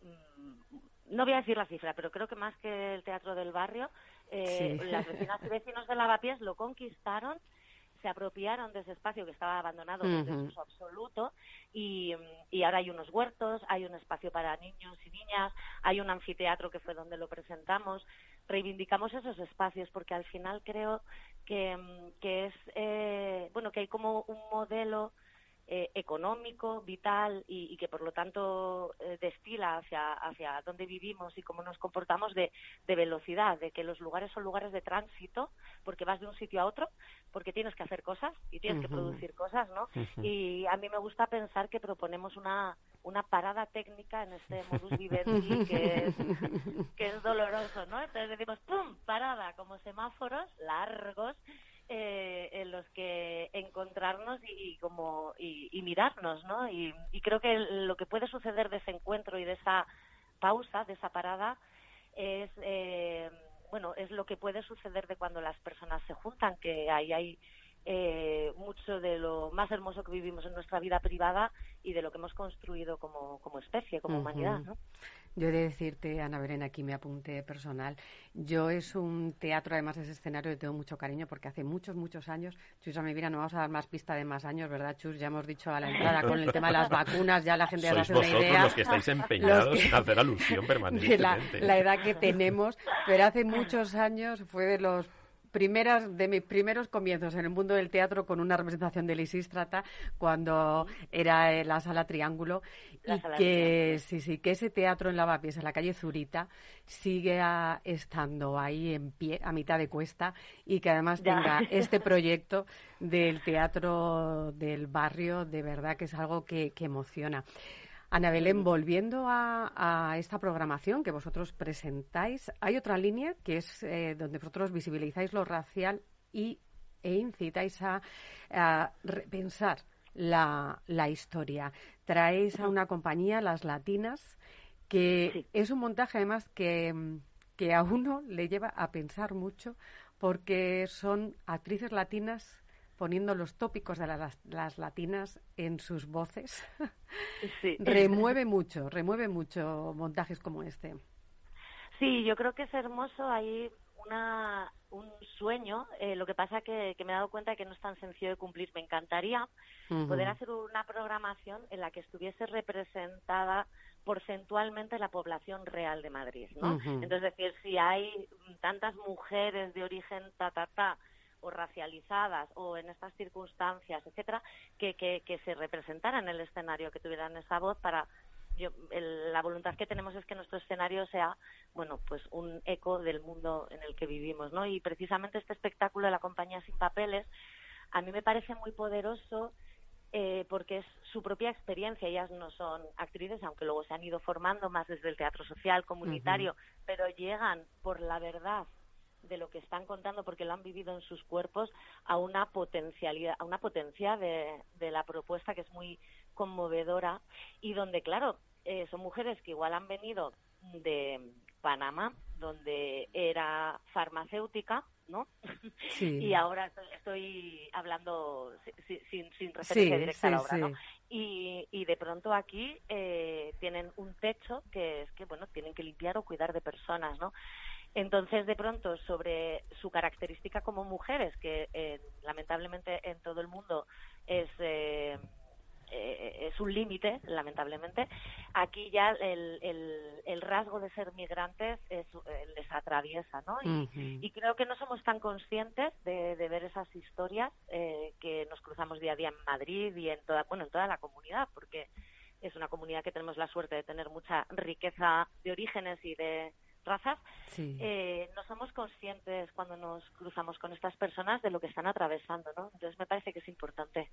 Mmm, no voy a decir la cifra, pero creo que más que el Teatro del Barrio, eh, sí. las vecinas y vecinos de Lavapiés lo conquistaron se apropiaron de ese espacio que estaba abandonado uh -huh. desde su absoluto y, y, ahora hay unos huertos, hay un espacio para niños y niñas, hay un anfiteatro que fue donde lo presentamos. Reivindicamos esos espacios porque al final creo que, que es, eh, bueno, que hay como un modelo eh, económico, vital y, y, que por lo tanto eh, destila hacia, hacia dónde vivimos y cómo nos comportamos de, de, velocidad, de que los lugares son lugares de tránsito, porque vas de un sitio a otro, porque tienes que hacer cosas y tienes uh -huh. que producir cosas, ¿no? Uh -huh. Y a mí me gusta pensar que proponemos una, una parada técnica en este modus vivendi que es, que es doloroso, ¿no? Entonces decimos, ¡pum!, parada, como semáforos largos eh, en los que encontrarnos y, como y, y, mirarnos, ¿no? Y, y, creo que lo que puede suceder de ese encuentro y de esa pausa, de esa parada, es eh, bueno es lo que puede suceder de cuando las personas se juntan, que ahí hay eh, mucho de lo más hermoso que vivimos en nuestra vida privada y de lo que hemos construido como, como especie, como humanidad. ¿no? Yo he de decirte, Ana Belén, aquí me apunte personal. Yo es un teatro, además de ese escenario, le tengo mucho cariño porque hace muchos, muchos años, Chus, a mi vida no vamos a dar más pista de más años, ¿verdad, Chus? Ya hemos dicho a la entrada con el tema de las vacunas, ya la gente ya hace una vosotros idea. los que estáis empeñados que- en hacer alusión de la, permanentemente. la edad que tenemos, pero hace muchos años fue de los primeras de mis primeros comienzos en el mundo del teatro con una representación de Lisístrata cuando era en la sala Triángulo La y Sala que sí sí que ese teatro en Lavapiés en la calle Zurita sigue a- estando ahí en pie a mitad de cuesta y que además Ya. tenga este proyecto del teatro del barrio de verdad que es algo que, que emociona. Ana Belén, volviendo a, a esta programación que vosotros presentáis, hay otra línea que es eh, donde vosotros visibilizáis lo racial y, e incitáis a, a repensar la, la historia. Traéis a una compañía, Las Latinas, que Sí. es un montaje además que, que a uno le lleva a pensar mucho porque son actrices latinas poniendo los tópicos de la- las, las latinas en sus voces. Sí. remueve mucho, remueve mucho montajes como este. Sí, yo creo que es hermoso. Hay una, un sueño. eh, lo que pasa que, que me he dado cuenta de que no es tan sencillo de cumplir. Me encantaría poder hacer una programación en la que estuviese representada porcentualmente la población real de Madrid, ¿no? Ujú. Entonces, es decir, si hay tantas mujeres de origen ta, ta, ta, o racializadas o en estas circunstancias, etcétera, que, que, que se representaran en el escenario, que tuvieran esa voz para yo, el- la voluntad que tenemos es que nuestro escenario sea, bueno, pues un eco del mundo en el que vivimos, ¿no? Y precisamente este espectáculo de la compañía sin papeles a mí me parece muy poderoso eh, porque es su propia experiencia. Ellas no son actrices, aunque luego se han ido formando más desde el teatro social, comunitario, pero llegan por la verdad de lo que están contando porque lo han vivido en sus cuerpos a una potencialidad a una potencia de, de la propuesta que es muy conmovedora y donde claro eh, son mujeres que igual han venido de Panamá donde era farmacéutica no Sí. y ahora estoy, estoy hablando si- si- sin, sin referencia Sí, directa a la obra, ¿no? Y, y de pronto aquí eh, tienen un techo que es que, bueno, tienen que limpiar o cuidar de personas, ¿no? Entonces, de pronto, sobre su característica como mujeres, que eh, lamentablemente en todo el mundo es... eh, eh, es un límite, lamentablemente. Aquí ya el, el, el rasgo de ser migrantes es, eh, les atraviesa, ¿no? Y, creo que no somos tan conscientes de, de ver esas historias que nos cruzamos día a día en Madrid y en toda, bueno, en toda la comunidad, porque es una comunidad que tenemos la suerte de tener mucha riqueza de orígenes y de razas. Sí. Eh, no somos conscientes cuando nos cruzamos con estas personas de lo que están atravesando, ¿no? Entonces me parece que es importante.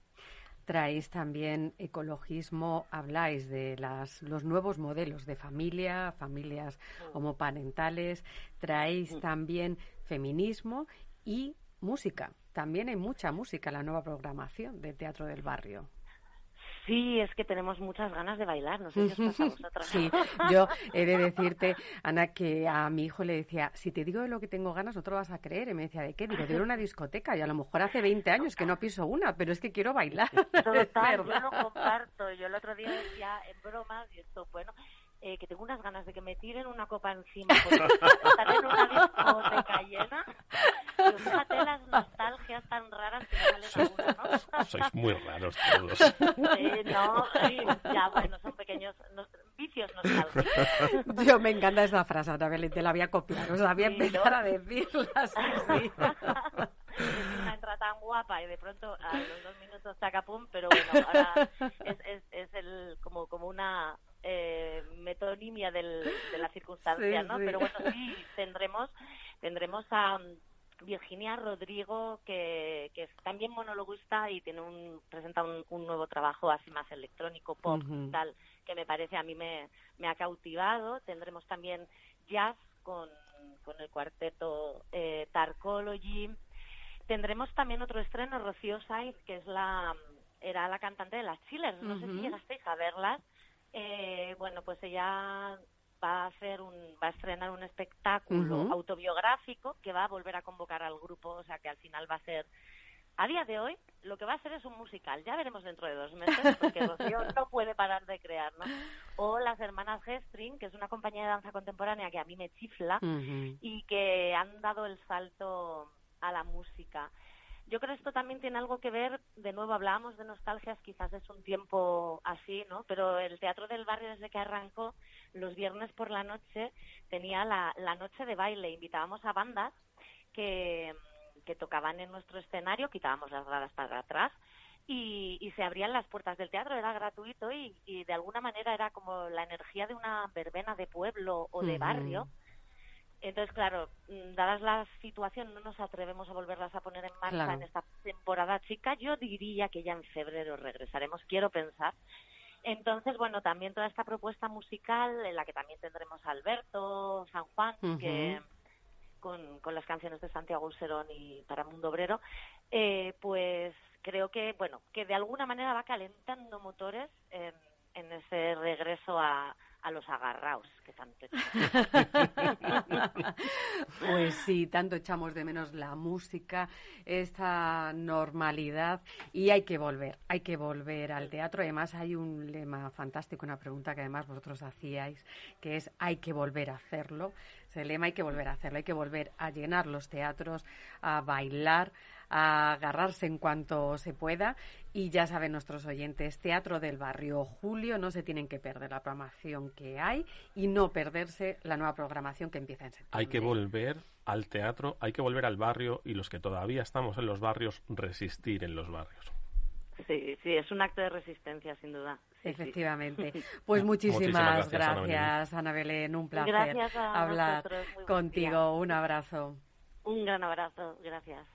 Traéis también ecologismo, habláis de las, los nuevos modelos de familia, familias homoparentales, traéis también feminismo y música. También hay mucha música en la nueva programación de Teatro del Barrio. Sí, es que tenemos muchas ganas de bailar, no sé si os pasa a vosotras. Sí, yo he de decirte, Ana, que a mi hijo le decía, si te digo de lo que tengo ganas, no te lo vas a creer. Y me decía, ¿de qué? Digo, de ir a una discoteca. Y a lo mejor hace 20 años que no piso una, pero es que quiero bailar. Total, yo lo comparto. Yo el otro día decía en bromas, y esto, bueno, eh, que tengo unas ganas de que me tiren una copa encima porque estar en una discoteca llena. Pero fíjate las nostalgias tan raras que me salen a uno, ¿no? Sois muy raros todos. Sí, no, sí, ya, bueno, son pequeños nos- vicios nostálgicos. Yo me encanta esa frase, Ana Belén, te la voy a copiar. O sea, voy a Sí, empezar ¿no? a decirla. Sí, entra tan guapa y de pronto a los dos minutos saca pum, pero bueno, ahora es, es, es el, como, como una eh, metonimia del, de la circunstancia, Sí, ¿no? sí. Pero bueno, sí, tendremos, tendremos a mm, Virginia Rodrigo, que, que es también monologuista y tiene un, presenta un, un nuevo trabajo así más electrónico, pop, Ujú. tal, que me parece a mí me, me ha cautivado. Tendremos también jazz con, con el cuarteto eh, Tarcology. Tendremos también otro estreno, Rocío Saiz, que es la era la cantante de las Chillers. No sé si llegasteis a verlas. Eh, bueno, pues ella va a hacer un, va a estrenar un espectáculo autobiográfico que va a volver a convocar al grupo, o sea que al final va a ser A día de hoy, lo que va a hacer es un musical. Ya veremos dentro de dos meses, porque Rocío no puede parar de crear, ¿no? O las hermanas Gestring, que es una compañía de danza contemporánea que a mí me chifla y que han dado el salto a la música. Yo creo que esto también tiene algo que ver, de nuevo hablábamos de nostalgias, quizás es un tiempo así, ¿no? Pero el Teatro del Barrio desde que arrancó, los viernes por la noche tenía la, la noche de baile, invitábamos a bandas que, que tocaban en nuestro escenario, quitábamos las gradas para atrás y, y se abrían las puertas del teatro, era gratuito y, y de alguna manera era como la energía de una verbena de pueblo o de barrio. Entonces, claro, mm, dadas la situación, no nos atrevemos a volverlas a poner en marcha Claro. en esta temporada chica. Yo diría que ya en febrero regresaremos, quiero pensar. Entonces, bueno, también toda esta propuesta musical en la que también tendremos a Alberto San Juan, que con, con las canciones de Santiago Userón y para Mundo Obrero, eh, pues creo que, bueno, que de alguna manera va calentando motores en, en ese regreso a, a los agarraos que tanto Pues sí, tanto echamos de menos la música, esta normalidad y hay que volver, hay que volver al teatro. Además hay un lema fantástico, una pregunta que además vosotros hacíais, que es hay que volver a hacerlo. Ese lema hay que volver a hacerlo, hay que volver a llenar los teatros, a bailar, a agarrarse en cuanto se pueda. Y ya saben nuestros oyentes, Teatro del Barrio Julio, no se tienen que perder la programación que hay y no perderse la nueva programación que empieza en septiembre. Hay que volver al teatro, hay que volver al barrio y los que todavía estamos en los barrios, resistir en los barrios. Sí, sí, es un acto de resistencia, sin duda. Sí, sí. Efectivamente. Pues muchísimas, Muchísimas gracias, Ana gracias, Ana Belén. Un placer hablar contigo. Un abrazo. Un gran abrazo, gracias.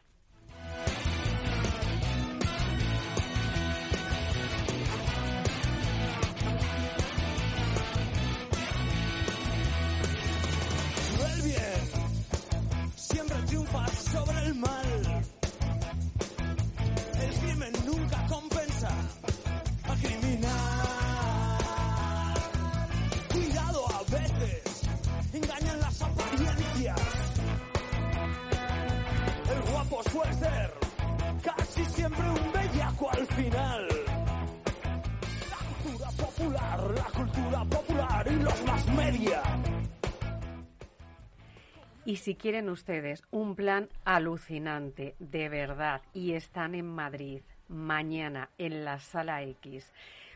Sobre el mal. El crimen nunca compensa Suele ser casi siempre un bellaco al final. La cultura popular, la cultura popular y los más media. Y si quieren ustedes un plan alucinante, de verdad, y están en Madrid mañana en la Sala X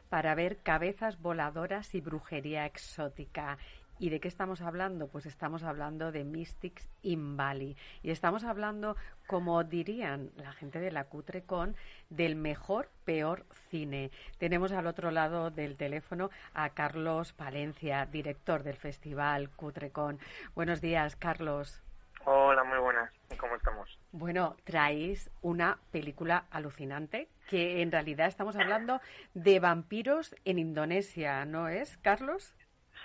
para ver cabezas voladoras y brujería exótica. ¿Y de qué estamos hablando? Pues estamos hablando de Mystics in Bali. Y estamos hablando, como dirían la gente de la Cutrecon, del mejor, peor cine. Tenemos al otro lado del teléfono a Carlos Palencia, director del festival Cutrecon. Buenos días, Carlos. Hola, muy buenas. ¿Cómo estamos? Bueno, traéis una película alucinante que en realidad estamos hablando de vampiros en Indonesia, ¿no es, Carlos?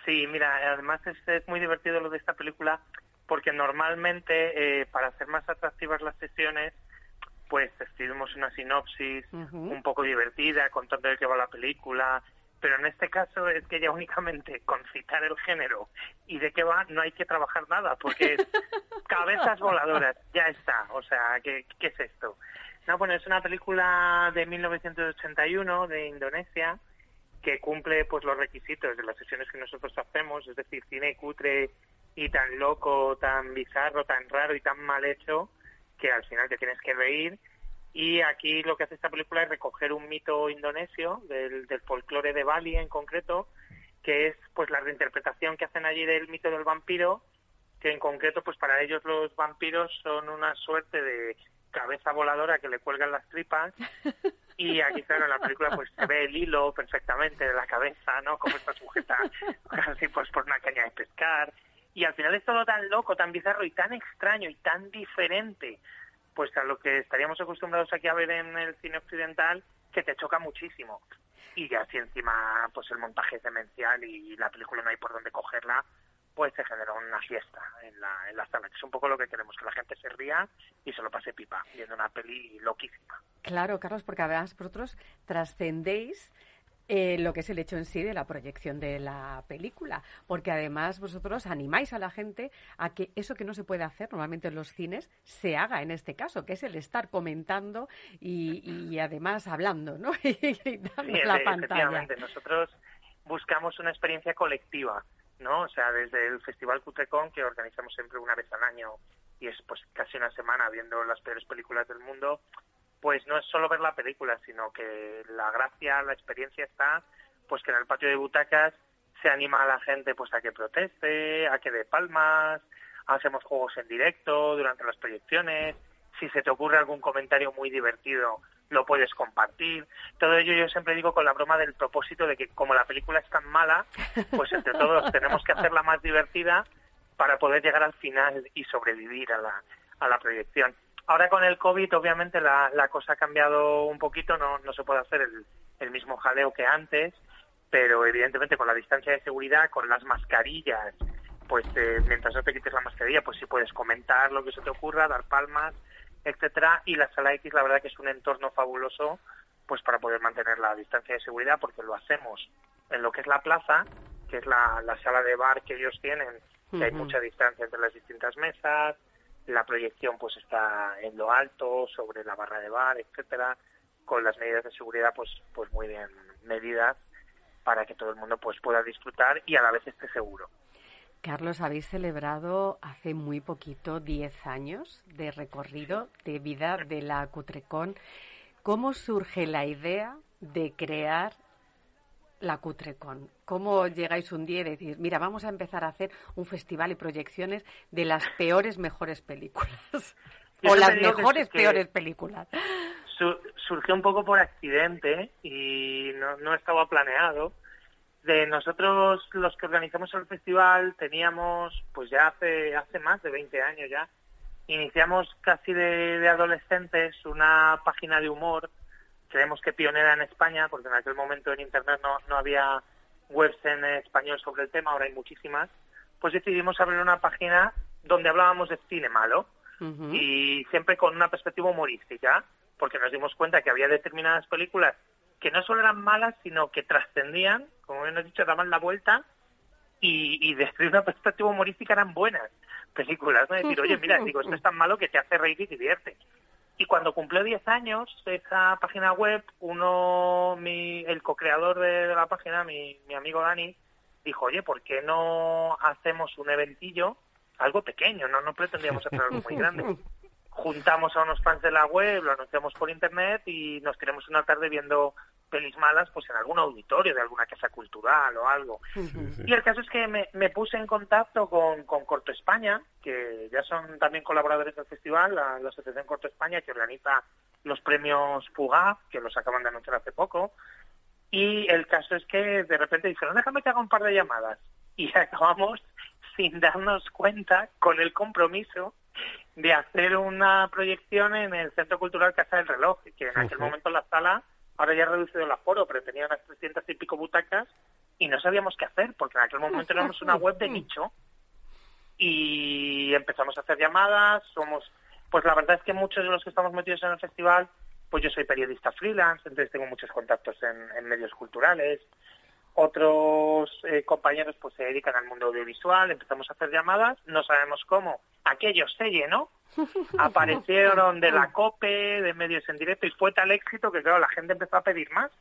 Sí, mira, además es, es muy divertido lo de esta película porque normalmente eh, para hacer más atractivas las sesiones pues escribimos una sinopsis un poco divertida contando de qué va la película, pero en este caso es que ya únicamente con citar el género y de qué va no hay que trabajar nada porque es cabezas voladoras, ya está, o sea, ¿qué, qué es esto? No, bueno, es una película de 1981 de Indonesia que cumple pues los requisitos de las sesiones que nosotros hacemos, es decir, cine cutre y tan loco, tan bizarro, tan raro y tan mal hecho que al final te tienes que reír. Y aquí lo que hace esta película es recoger un mito indonesio del, del folclore de Bali en concreto, que es pues la reinterpretación que hacen allí del mito del vampiro, que en concreto pues para ellos los vampiros son una suerte de cabeza voladora que le cuelgan las tripas y aquí claro en la película pues se ve el hilo perfectamente de la cabeza no como está sujeta casi pues por una caña de pescar. Y al final es todo tan loco tan bizarro y tan extraño y tan diferente pues a lo que estaríamos acostumbrados aquí a ver en el cine occidental que te choca muchísimo. Y ya si encima pues el montaje es demencial y la película no hay por dónde cogerla pues se genera una fiesta en la, en la sala, que es un poco lo que queremos, que la gente se ría y se lo pase pipa, viendo una peli loquísima. Claro, Carlos, porque además vosotros trascendéis eh, lo que es el hecho en sí de la proyección de la película, porque además vosotros animáis a la gente a que eso que no se puede hacer normalmente en los cines se haga en este caso, que es el estar comentando y, y además hablando, ¿no? y dando Sí, la pantalla. efectivamente. Nosotros buscamos una experiencia colectiva, ¿no? O sea, desde el Festival Cutrecon, que organizamos siempre una vez al año y es pues casi una semana viendo las peores películas del mundo, pues no es solo ver la película, sino que la gracia, la experiencia está, pues que en el patio de butacas se anima a la gente pues a que proteste, a que dé palmas, hacemos juegos en directo durante las proyecciones, si se te ocurre algún comentario muy divertido lo puedes compartir. Todo ello yo siempre digo con la broma del propósito de que como la película es tan mala, pues entre todos tenemos que hacerla más divertida para poder llegar al final y sobrevivir a la, a la proyección. Ahora con el COVID obviamente la, la cosa ha cambiado un poquito, no, no se puede hacer el, el mismo jaleo que antes, pero evidentemente con la distancia de seguridad, con las mascarillas, pues eh, mientras no te quites la mascarilla, pues sí puedes comentar lo que se te ocurra, dar palmas, etcétera. Y la sala X, la verdad que es un entorno fabuloso, pues para poder mantener la distancia de seguridad, porque lo hacemos en lo que es la plaza, que es la, la sala de bar que ellos tienen, que hay mucha distancia entre las distintas mesas, la proyección pues está en lo alto, sobre la barra de bar, etcétera, con las medidas de seguridad pues pues muy bien medidas para que todo el mundo pues pueda disfrutar y a la vez esté seguro. Carlos, habéis celebrado hace muy poquito 10 años de recorrido de vida de la Cutrecon. ¿Cómo surge la idea de crear la Cutrecon? ¿Cómo llegáis un día y decís, mira, vamos a empezar a hacer un festival y proyecciones de las peores, mejores películas? O las que- mejores, que- peores películas. Su- surgió un poco por accidente y no, no estaba planeado. De nosotros, los que organizamos el festival, teníamos, pues ya hace, hace más de 20 años ya, iniciamos casi de, de adolescentes una página de humor, creemos que pionera en España, porque en aquel momento en Internet no, no había webs en español sobre el tema, ahora hay muchísimas, pues decidimos abrir una página donde hablábamos de cine malo y siempre con una perspectiva humorística, porque nos dimos cuenta que había determinadas películas que no solo eran malas, sino que trascendían, como bien he dicho, daban la vuelta y, y desde una perspectiva humorística eran buenas películas, ¿no? Decir, oye, mira, digo, esto es tan malo que te hace reír y divierte. Y cuando cumplió 10 años esa página web, uno, mi, el co-creador de, la página, mi, mi amigo Dani, dijo, oye, ¿por qué no hacemos un eventillo, algo pequeño, no, no pretendíamos hacer algo muy grande? Juntamos a unos fans de la web, lo anunciamos por internet y nos tiramos una tarde viendo pelis malas pues en algún auditorio de alguna casa cultural o algo. Y el caso es que me, me puse en contacto con, con Corto España, que ya son también colaboradores del festival, la, la Asociación Corto España, que organiza los premios Fugaz, que los acaban de anunciar hace poco. Y el caso es que de repente dijeron, déjame que haga un par de llamadas. Y acabamos sin darnos cuenta con el compromiso de hacer una proyección en el Centro Cultural Casa del Reloj, que en aquel momento la sala, ahora ya ha reducido el aforo, pero tenía unas 300 y pico butacas y no sabíamos qué hacer, porque en aquel momento éramos una web de nicho y empezamos a hacer llamadas, somos, pues la verdad es que muchos de los que estamos metidos en el festival, pues yo soy periodista freelance, entonces tengo muchos contactos en, en medios culturales, otros eh, compañeros pues se dedican al mundo audiovisual, empezamos a hacer llamadas, no sabemos cómo, aquello se llenó, aparecieron de la COPE, de medios en directo y fue tal éxito que claro, la gente empezó a pedir más.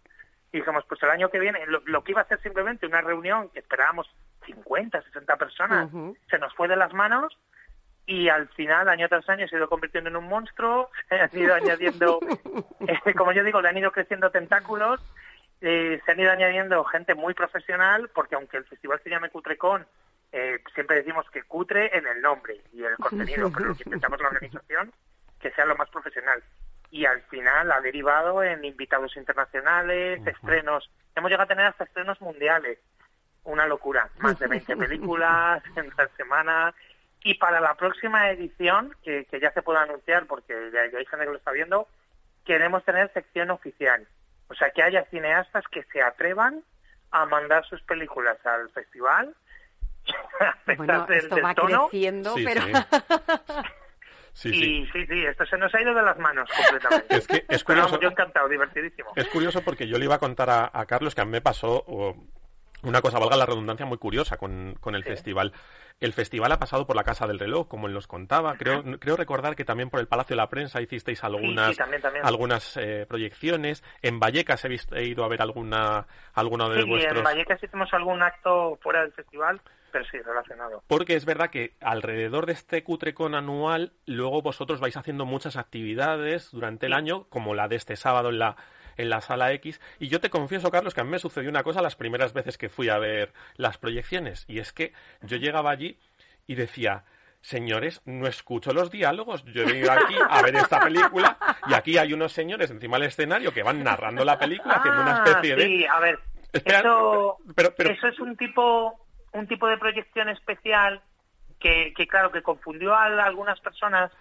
Y dijimos pues el año que viene, lo, lo que iba a ser simplemente una reunión que esperábamos 50, 60 personas, se nos fue de las manos y al final, año tras año, se ha ido convirtiendo en un monstruo, han ido añadiendo, eh, como yo digo, le han ido creciendo tentáculos, eh, se han ido añadiendo gente muy profesional, porque aunque el festival se llame Cutrecon, eh, siempre decimos que cutre en el nombre y el contenido, pero lo que intentamos la organización, que sea lo más profesional. Y al final ha derivado en invitados internacionales, estrenos, hemos llegado a tener hasta estrenos mundiales, una locura, más de 20 películas en la semana, y para la próxima edición, que, que ya se puede anunciar porque ya, ya hay gente que lo está viendo, queremos tener sección oficial. O sea, que haya cineastas que se atrevan a mandar sus películas al festival. a pesar Bueno, del- esto del va tono. creciendo, Sí, pero... sí. Sí, y sí. sí, sí, esto se nos ha ido de las manos completamente. Es que es Pero vamos, curioso. yo encantado, divertidísimo. Es curioso porque yo le iba a contar a, a Carlos que a mí me pasó o, una cosa, valga la redundancia, muy curiosa con, con el festival. El festival ha pasado por la Casa del Reloj, como él nos contaba. Creo, creo recordar que también por el Palacio de la Prensa hicisteis algunas, también, también. algunas eh, proyecciones. En Vallecas he, visto- he ido a ver alguna, alguno de Sí, vuestros... en Vallecas hicimos algún acto fuera del festival, pero sí, relacionado. Porque es verdad que alrededor de este cutrecon anual, luego vosotros vais haciendo muchas actividades durante el año, como la de este sábado en la, en la sala X. Y yo te confieso, Carlos, que a mí me sucedió una cosa las primeras veces que fui a ver las proyecciones. Y es que yo llegaba allí y decía, señores, no escucho los diálogos. Yo he venido aquí a ver esta película y aquí hay unos señores encima del escenario que van narrando la película, haciendo una Ah, especie de... Sí, a ver, Espera, eso, pero- pero- eso es un tipo, un tipo de proyección especial que, que claro, que confundió a algunas personas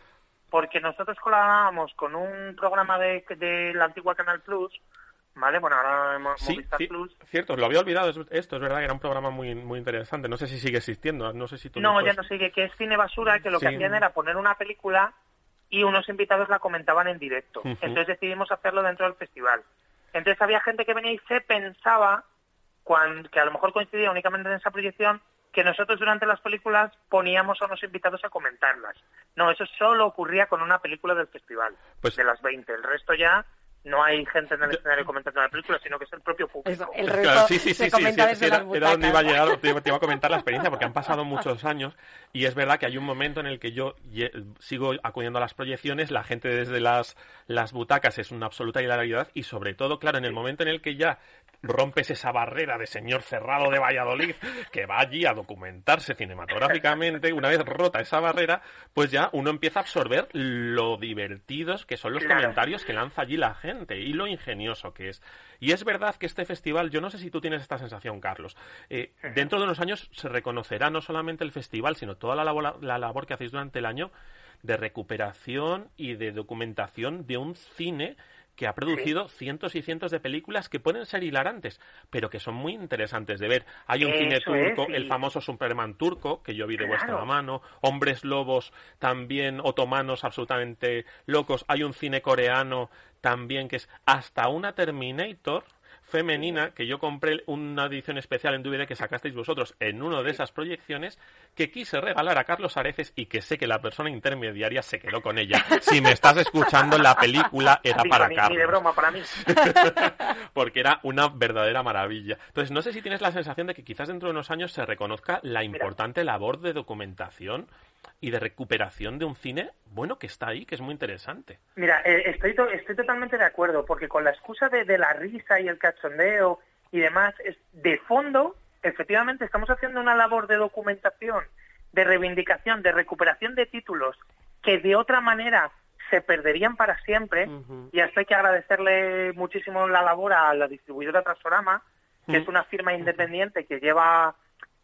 porque nosotros colaborábamos con un programa de, de la antigua Canal Plus, ¿vale? Bueno, ahora hemos Sí, Movistar sí, Plus. cierto, lo había olvidado es- esto, es verdad que era un programa muy, muy interesante. No sé si sigue existiendo, no sé si tú... No, ya no sigue, que es cine basura, que lo que hacían era poner una película y unos invitados la comentaban en directo. Entonces decidimos hacerlo dentro del festival. Entonces había gente que venía y se pensaba, cuan- que a lo mejor coincidía únicamente en esa proyección, que nosotros durante las películas poníamos a unos invitados a comentarlas. No, eso solo ocurría con una película del festival, Pues- de las 20. El resto ya no hay gente en el escenario comentando la película, sino que es el propio público. Eso, el Claro, resto sí, sí, se sí, comenta sí, desde sí, era, las era donde iba a llegar, te, iba- te iba a comentar la experiencia, porque han pasado muchos años y es verdad que hay un momento en el que yo sigo acudiendo a las proyecciones, la gente desde las, las butacas es una absoluta hilaridad y sobre todo, claro, en el momento en el que ya rompes esa barrera de señor cerrado de Valladolid que va allí a documentarse cinematográficamente, una vez rota esa barrera, pues ya uno empieza a absorber lo divertidos que son los Claro. comentarios que lanza allí la gente y lo ingenioso que es. Y es verdad que este festival, yo no sé si tú tienes esta sensación, Carlos, eh, dentro de unos años se reconocerá no solamente el festival, sino toda la labor, la labor que hacéis durante el año de recuperación y de documentación de un cine que ha producido cientos y cientos de películas que pueden ser hilarantes, pero que son muy interesantes de ver. Hay un cine es, turco, y- el famoso Superman turco, que yo vi de vuestra Claro. mano, hombres lobos también otomanos absolutamente locos, hay un cine coreano también que es hasta una Terminator femenina que yo compré una edición especial en DVD que sacasteis vosotros en una de esas proyecciones que quise regalar a Carlos Areces y que sé que la persona intermediaria se quedó con ella. Si me estás escuchando, la película era para ni- Carlos Ni de broma para mí. porque era una verdadera maravilla. Entonces, no sé si tienes la sensación de que quizás dentro de unos años se reconozca la importante labor de documentación y de recuperación de un cine, bueno, que está ahí, que es muy interesante. Mira, eh, estoy, to- estoy totalmente de acuerdo, porque con la excusa de, de la risa y el cachondeo y demás, es, de fondo, efectivamente, estamos haciendo una labor de documentación, de reivindicación, de recuperación de títulos que de otra manera se perderían para siempre. Y hasta hay que agradecerle muchísimo la labor a la distribuidora Transorama, que es una firma independiente que lleva,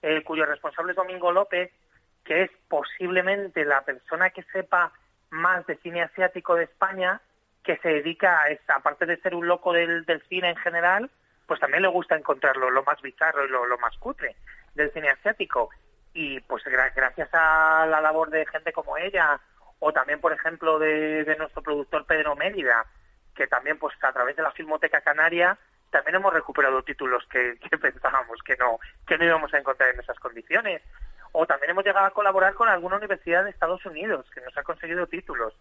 eh, cuyo responsable es Domingo López, que es posiblemente la persona que sepa más de cine asiático de España, que se dedica a esta, aparte de ser un loco del, cine en general, pues también le gusta encontrar lo, más bizarro y lo, más cutre del cine asiático. Y pues gra- gracias a la labor de gente como ella, o también, por ejemplo, de, de nuestro productor Pedro Mérida, que también pues a través de la Filmoteca Canaria también hemos recuperado títulos que, que pensábamos que no, que no íbamos a encontrar en esas condiciones. O también hemos llegado a colaborar con alguna universidad de Estados Unidos que nos ha conseguido títulos.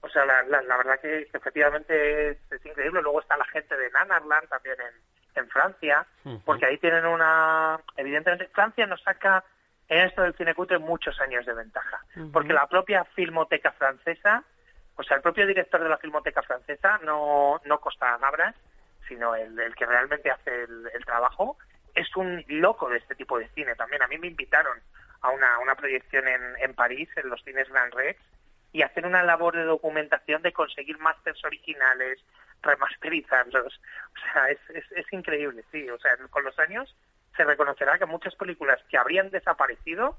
O sea, la, la, la verdad que efectivamente es, es increíble. Luego está la gente de Nanarland también en, en Francia, porque ahí tienen una... Evidentemente, Francia nos saca en esto del cine cutre muchos años de ventaja, porque la propia filmoteca francesa, o sea, el propio director de la filmoteca francesa no, no Costa Gabras, sino el, el que realmente hace el, el trabajo, es un loco de este tipo de cine también. A mí me invitaron a una, una proyección en, en París, en los cines Grand Rex, y hacer una labor de documentación de conseguir masters originales, remasterizarlos. O sea, es, es, es increíble, sí. O sea, con los años se reconocerá que muchas películas que habrían desaparecido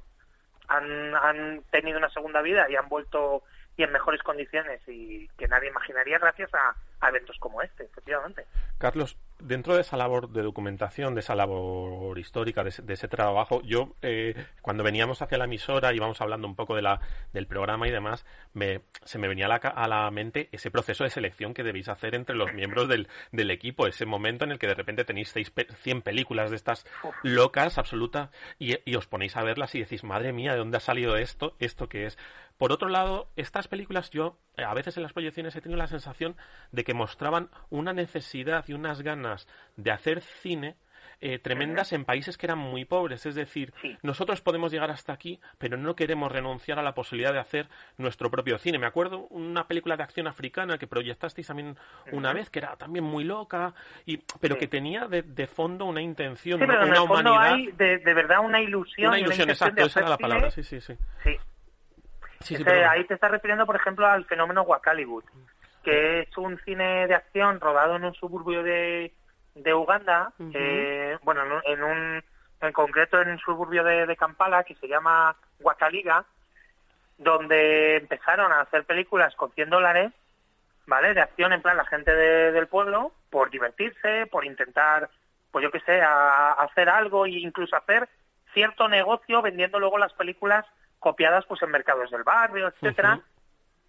han, han tenido una segunda vida y han vuelto y en mejores condiciones y que nadie imaginaría gracias a, a eventos como este, efectivamente. Carlos, dentro de esa labor de documentación, de esa labor histórica, de de ese trabajo, yo eh, cuando veníamos hacia la emisora íbamos hablando un poco de la, del programa y demás, me, se me venía a la, a la mente ese proceso de selección que debéis hacer entre los miembros del, del equipo, ese momento en el que de repente tenéis seis pe- 100 películas de estas locas, absolutas, y, y os ponéis a verlas y decís, madre mía, ¿de dónde ha salido esto? ¿Esto qué es? Por otro lado, estas películas yo eh, a veces en las proyecciones he tenido la sensación de que mostraban una necesidad y unas ganas de hacer cine eh, tremendas en países que eran muy pobres. Es decir, nosotros podemos llegar hasta aquí, pero no queremos renunciar a la posibilidad de hacer nuestro propio cine. Me acuerdo una película de acción africana que proyectasteis también una vez, que era también muy loca, y, pero Sí. que tenía de, de fondo una intención, Sí, pero en una fondo humanidad. hay de, de verdad una ilusión. Una ilusión, exacto, esa era la palabra, sí, sí, sí. Sí. Sí, sí, Ese- perdona. ahí te estás refiriendo, por ejemplo, al fenómeno Wakaliwood, que es un cine de acción rodado en un suburbio de, de Uganda, Ujú. eh, bueno, en un, en un- en concreto en un suburbio de, de Kampala que se llama Wakaliga, donde empezaron a hacer películas con 100 dólares, ¿vale? De acción, en plan, la gente de- del pueblo, por divertirse, por intentar, pues yo qué sé, a- a hacer algo e incluso hacer cierto negocio vendiendo luego las películas copiadas pues en mercados del barrio, etcétera.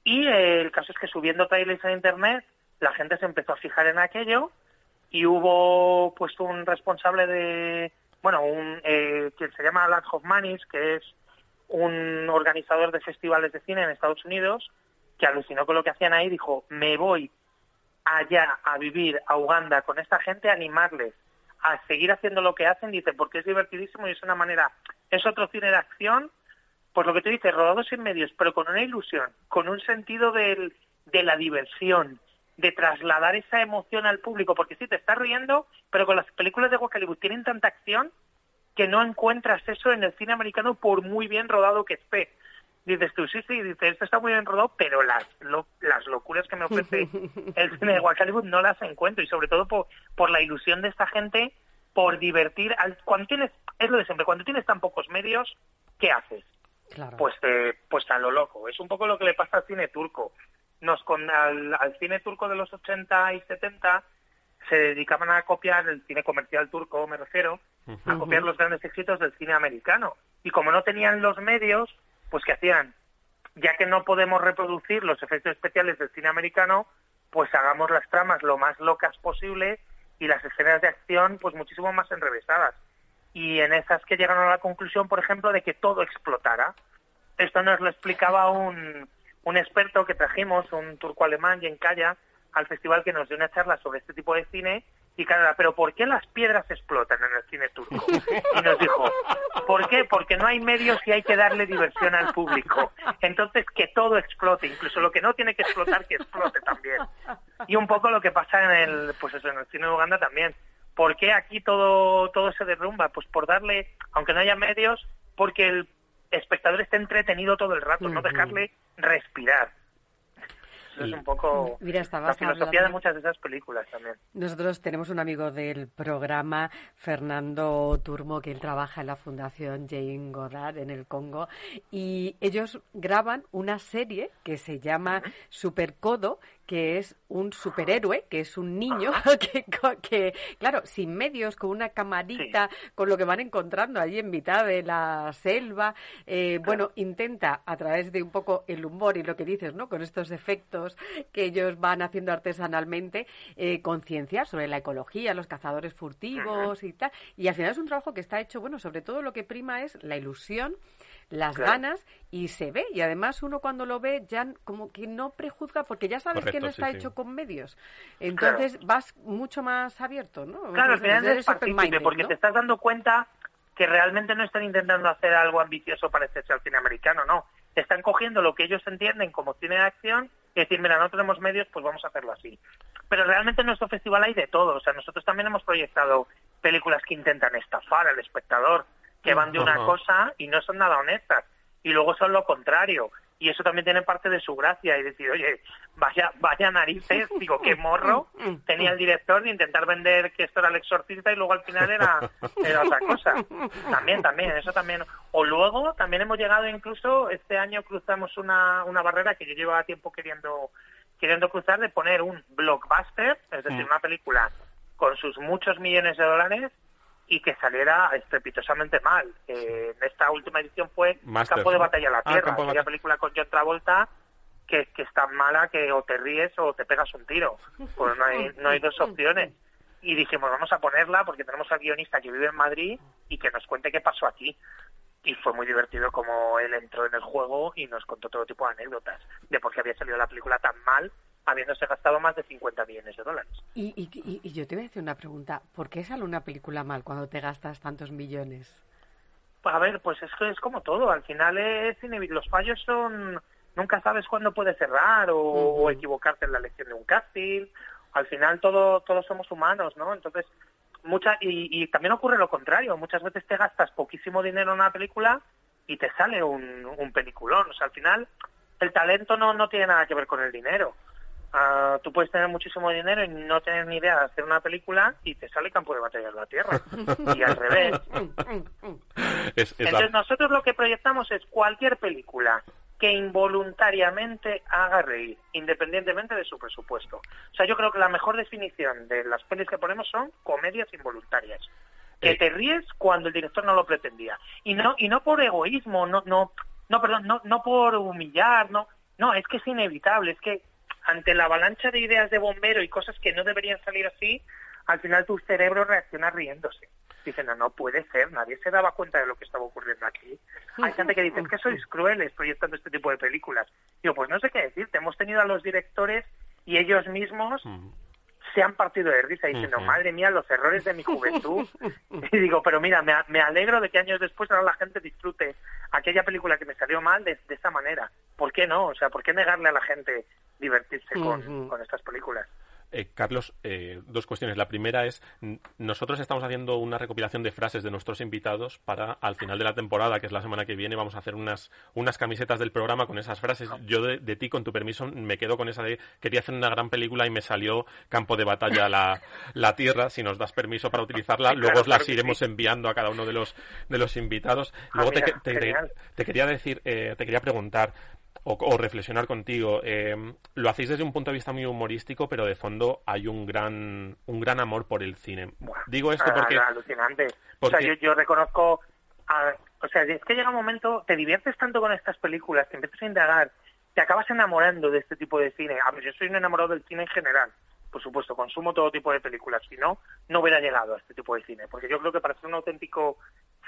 Y eh, el caso es que subiendo trailers a internet, la gente se empezó a fijar en aquello y hubo pues un responsable de, bueno, un eh, que se llama Alan Hoffmanis, que es un organizador de festivales de cine en Estados Unidos, que alucinó con lo que hacían ahí, dijo, me voy allá a vivir a Uganda con esta gente, a animarles a seguir haciendo lo que hacen, dice, porque es divertidísimo y es una manera, es otro cine de acción, pues lo que tú dices, rodados sin medios, pero con una ilusión, con un sentido del, de la diversión, de trasladar esa emoción al público, porque sí, te estás riendo, pero con las películas de Hollywood tienen tanta acción que no encuentras eso en el cine americano por muy bien rodado que esté. Dices tú, sí, sí, dices, esto está muy bien rodado, pero las, lo- las locuras que me ofrece el cine de Hollywood no las encuentro y sobre todo por, por la ilusión de esta gente por divertir. Al, cuando tienes, es lo de siempre, cuando tienes tan pocos medios, ¿qué haces? Claro. Pues, eh, pues a lo loco. Es un poco lo que le pasa al cine turco. Nos con, al, al cine turco de los 80 y 70 se dedicaban a copiar el cine comercial turco, me refiero, a copiar los grandes éxitos del cine americano. Y como no tenían los medios, pues ¿qué hacían? Ya que no podemos reproducir los efectos especiales del cine americano, pues hagamos las tramas lo más locas posible y las escenas de acción pues muchísimo más enrevesadas. Y en esas que llegaron a la conclusión, por ejemplo, de que todo explotara. Esto nos lo explicaba un, un experto que trajimos, un turco alemán, Yenkaya, al festival que nos dio una charla sobre este tipo de cine y claro, pero ¿por qué las piedras explotan en el cine turco? Y nos dijo, ¿por qué? Porque no hay medios y hay que darle diversión al público. Entonces que todo explote, incluso lo que no tiene que explotar, que explote también. Y un poco lo que pasa en el, pues eso, en el cine de Uganda también. ¿Por qué aquí todo, todo se derrumba? Pues por darle, aunque no haya medios, porque el espectador esté entretenido todo el rato, no dejarle respirar. Eso es un poco Mira, la filosofía hablando- de muchas de esas películas también. Nosotros tenemos un amigo del programa, Fernando Turmo, que él trabaja en la Fundación Jane Goddard en el Congo, y ellos graban una serie que se llama Supercodo, que es un superhéroe, que es un niño que, que, claro, sin medios, con una camarita, con lo que van encontrando allí en mitad de la selva, eh, bueno, intenta a través de un poco el humor y lo que dices, ¿no? Con estos efectos que ellos van haciendo artesanalmente, eh, concienciar sobre la ecología, los cazadores furtivos y tal. Y al final es un trabajo que está hecho, bueno, sobre todo lo que prima es la ilusión, las Claro. ganas y se ve. Y además uno cuando lo ve ya como que no prejuzga porque ya sabes que no está sí. hecho con medios. Entonces vas mucho más abierto, ¿no? Claro, al final eres es partícipe, porque ¿no? te estás dando cuenta que realmente no están intentando hacer algo ambicioso para hacerse al cine americano, no. Están cogiendo lo que ellos entienden como cine de acción y decir, mira, no tenemos medios, pues vamos a hacerlo así. Pero realmente en nuestro festival hay de todo. O sea, nosotros también hemos proyectado películas que intentan estafar al espectador, que van de una cosa y no son nada honestas. Y luego son lo contrario. Y eso también tiene parte de su gracia. Y decir, oye, vaya, vaya narices, digo, qué morro tenía el director de intentar vender que esto era el exorcista y luego al final era, era otra cosa. También, también, eso también. O luego también hemos llegado incluso, este año cruzamos una, una barrera que yo llevaba tiempo queriendo, queriendo cruzar de poner un blockbuster, es decir, Mm. una película con sus muchos millones de dólares y que saliera estrepitosamente mal. Eh, en esta última edición fue Masters, Campo de. Batalla a la Ah, Tierra, de aquella película con John Travolta que, que es tan mala que o te ríes o te pegas un tiro. Pues no hay, no hay dos opciones. Y dijimos, vamos a ponerla porque tenemos al guionista que vive en Madrid y que nos cuente qué pasó aquí. Y fue muy divertido como él entró en el juego y nos contó todo tipo de anécdotas de por qué había salido la película tan mal habiéndose gastado más de 50 millones de dólares. Y, y- y- yo te voy a hacer una pregunta. ¿Por qué sale una película mal cuando te gastas tantos millones? A ver, pues es que es como todo. Al final es inevi- los fallos son nunca sabes cuándo puede cerrar o equivocarte en la elección de un casting. Al final todo todos somos humanos, ¿no? Entonces mucha y, y también ocurre lo contrario. Muchas veces te gastas poquísimo dinero en una película y te sale un, un peliculón. O sea, al final el talento no no tiene nada que ver con el dinero. Ah, tú puedes tener muchísimo dinero y no tener ni idea de hacer una película y te sale campo de batalla de la tierra. y al revés. Es, es la- Entonces nosotros lo que proyectamos es cualquier película que involuntariamente haga reír, independientemente de su presupuesto. O sea, yo creo que la mejor definición de las pelis que ponemos son comedias involuntarias. Que Eh. te ríes cuando el director no lo pretendía. Y no, y no por egoísmo, no, no, no, perdón, no, no por humillar, no, no, es que es inevitable, es que ante la avalancha de ideas de bombero y cosas que no deberían salir así, al final tu cerebro reacciona riéndose. Dice, no, no puede ser, nadie se daba cuenta de lo que estaba ocurriendo aquí. Hay gente que dice, es que sois crueles proyectando este tipo de películas. Digo, pues no sé qué decirte, hemos tenido a los directores y ellos mismos. Se han partido de risa diciendo, madre mía, los errores de mi juventud. y digo, pero mira, me, me alegro de que años después ahora la gente disfrute aquella película que me salió mal de, de esta manera. ¿Por qué no? O sea, ¿por qué negarle a la gente divertirse con estas películas? Eh, Carlos, eh, dos cuestiones. La primera es, nosotros estamos haciendo una recopilación de frases de nuestros invitados para al final de la temporada, que es la semana que viene, vamos a hacer unas, unas camisetas del programa con esas frases. Yo de, de ti, con tu permiso, me quedo con esa de quería hacer una gran película y me salió campo de batalla la, la tierra. Si nos das permiso para utilizarla, luego os las iremos sí. enviando a cada uno de los, de los invitados. Luego te, mira, te quería decir, eh, te quería preguntar o, o reflexionar contigo. eh, lo hacéis desde un punto de vista muy humorístico, pero de fondo hay un gran, un gran amor por el cine. Buah, Digo esto ah, porque alucinante. O sea, yo, yo reconozco... a- o sea, es que llega un momento, te diviertes tanto con estas películas, te empiezas a indagar, te acabas enamorando de este tipo de cine. A ver, yo soy un enamorado del cine en general. Por supuesto, consumo todo tipo de películas. Si no, no hubiera llegado a este tipo de cine. Porque yo creo que para ser un auténtico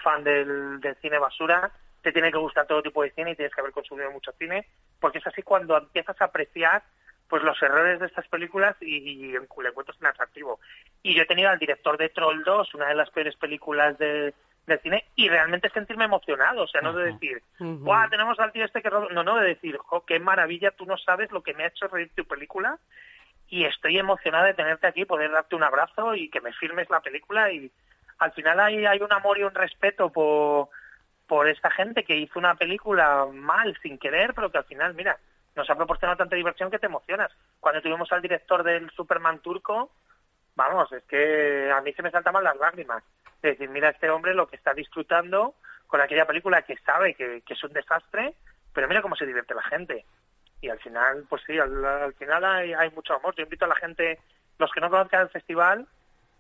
fan del, del cine basura, te tiene que gustar todo tipo de cine y tienes que haber consumido mucho cine. Porque es así cuando empiezas a apreciar pues los errores de estas películas y, y le encuentras un atractivo. Y yo he tenido al director de Troll 2, una de las peores películas de, del cine, y realmente sentirme emocionado, o sea, no de decir. ¡guau, tenemos al tío este que roba", No, no, de decir, ¡jo, qué maravilla, tú no sabes lo que me ha hecho reír tu película! Y estoy emocionada de tenerte aquí, poder darte un abrazo y que me filmes la película. Y al final hay, hay un amor y un respeto por, por esta gente que hizo una película mal, sin querer, pero que al final, mira, nos ha proporcionado tanta diversión que te emocionas. Cuando tuvimos al director del Superman turco, vamos, es que a mí se me saltaban las lágrimas. Es decir, mira este hombre lo que está disfrutando con aquella película que sabe que, es un desastre, pero mira cómo se divierte la gente. Y al final, pues sí, al, al final hay, hay mucho amor. Yo invito a la gente, los que no conozcan el festival,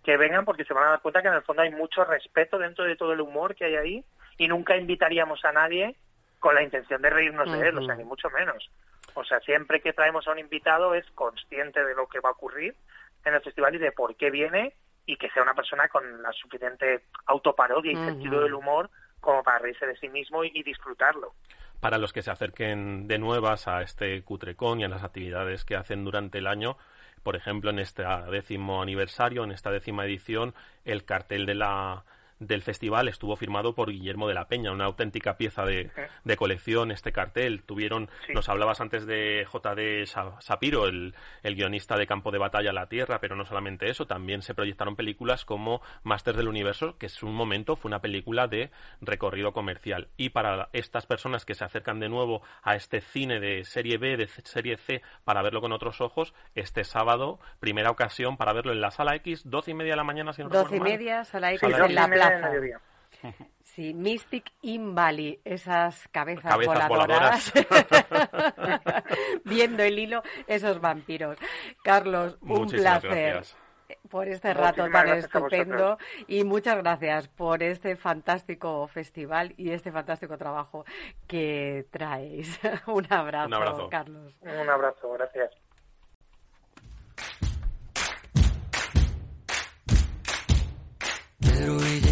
que vengan porque se van a dar cuenta que en el fondo hay mucho respeto dentro de todo el humor que hay ahí y nunca invitaríamos a nadie con la intención de reírnos de él, o sea, ni mucho menos. O sea, siempre que traemos a un invitado es consciente de lo que va a ocurrir en el festival y de por qué viene y que sea una persona con la suficiente autoparodia y sentido del humor como para reírse de sí mismo y, y disfrutarlo. para los que se acerquen de nuevas a este Cutrecon y a las actividades que hacen durante el año, por ejemplo, en este décimo aniversario, en esta décima edición, el cartel de la del festival estuvo firmado por Guillermo de la Peña, una auténtica pieza de, de colección este cartel. Tuvieron, Sí. nos hablabas antes de J.D. Sa- Sapiro, el, el guionista de Campo de Batalla La Tierra, pero no solamente eso, también se proyectaron películas como Masters del Universo, que es un momento, fue una película de recorrido comercial. Y para estas personas que se acercan de nuevo a este cine de serie B, de serie C, para verlo con otros ojos, este sábado, primera ocasión para verlo en la sala X, doce y media de la mañana, si no Doce y media, sala X Sala Sí, en la dos mediodía. Sí, Mystic in esas cabezas, Cabezas voladoras, viendo el hilo, esos vampiros. Carlos, un Muchísimas placer. gracias. por este rato Muchísimas tan estupendo y muchas gracias por este fantástico festival y este fantástico trabajo que traéis. Un abrazo, Un abrazo. Carlos. Un abrazo, gracias. Ella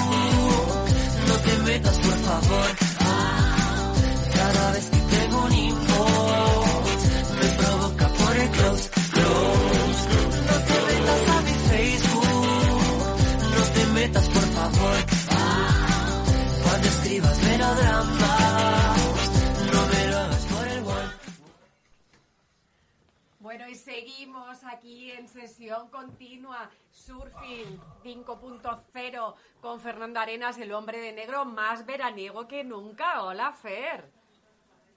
te metas por favor. Ah, cada vez que tengo un inbox, me provoca por el close, close. No te metas a mi Facebook, no te metas por favor. Ah, cuando escribas melodramas, y seguimos aquí en sesión continua, Surfing 5.0, con Fernando Arenas, el hombre de negro más veraniego que nunca. Hola, Fer.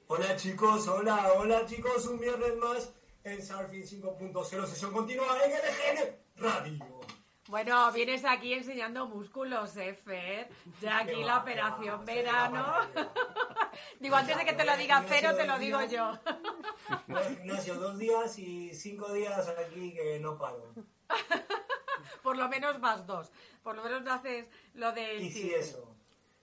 Hola chicos, hola, hola chicos, un viernes más en Surfing 5.0, sesión continua en LGN Radio. Bueno, vienes aquí enseñando músculos, ¿eh, Fer? Ya aquí la operación verano. Digo, antes de que te lo diga Fer, te lo digo yo. Al gimnasio dos días y cinco días aquí que no paro. Por lo menos más dos. Por lo menos no haces lo del Y sí, eso.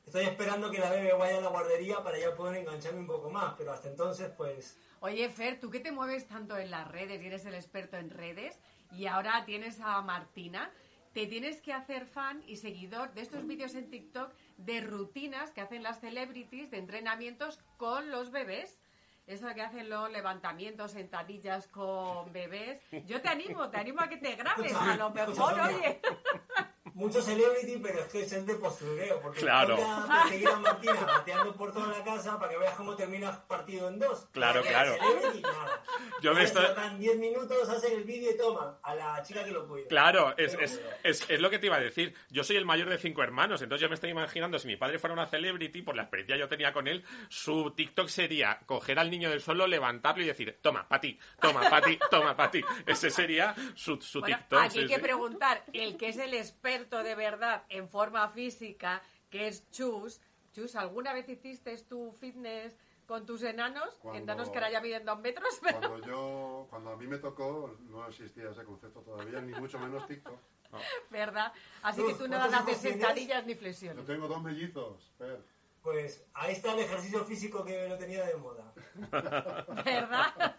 Estoy esperando que la bebé vaya a la guardería para ya poder engancharme un poco más, pero hasta entonces, pues, Oye, Fer, tú que te mueves tanto en las redes y eres el experto en redes, y ahora tienes a Martina, te tienes que hacer fan y seguidor de estos vídeos en TikTok de rutinas que hacen las celebrities de entrenamientos con los bebés. Eso que hacen los levantamientos, sentadillas con bebés. Yo te animo, te animo a que te grabes. A lo mejor, oye. mucho celebrity, pero es que es el de postureo, porque Claro. voy a perseguir a Martina bateando por toda la casa para que veas cómo termina partido en dos. Claro, claro. Celebrity, nada. Yo me estoy- tratan 10 minutos, hacen el vídeo y toman a la chica que lo cuida. Claro, es, es, es, es lo que te iba a decir. Yo soy el mayor de cinco hermanos, entonces yo me estoy imaginando, si mi padre fuera una celebrity, por la experiencia que yo tenía con él, su TikTok sería coger al niño del suelo, levantarlo y decir, toma, pa' ti, toma, pa' ti, toma, pa' ti. Ese sería su, su Bueno, TikTok. aquí hay que preguntar, el que es el experto de verdad en forma física, que es Chus. Chus, ¿alguna vez hiciste tu fitness con tus enanos? Cuando- Enanos que ahora ya miden dos metros. Cuando yo, cuando a mí me tocó, no existía ese concepto todavía, ni mucho menos TikTok. ¿Verdad? Así que tú no ¿cuántos haces sentadillas ni Yo flexiones. tengo dos mellizos, Fer. Pues ahí está el ejercicio físico que lo tenía de moda. ¿Verdad?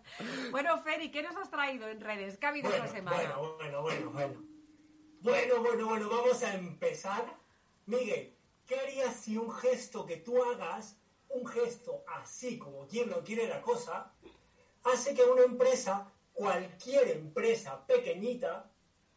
bueno, Feri, ¿qué nos has traído en redes? ¿Qué ha habido esta semana? Bueno, bueno, bueno, bueno. Bueno, bueno, bueno, vamos a empezar. Miguel, ¿qué harías si un gesto que tú hagas, un gesto así como quien no quiere la cosa, hace que una empresa, cualquier empresa pequeñita,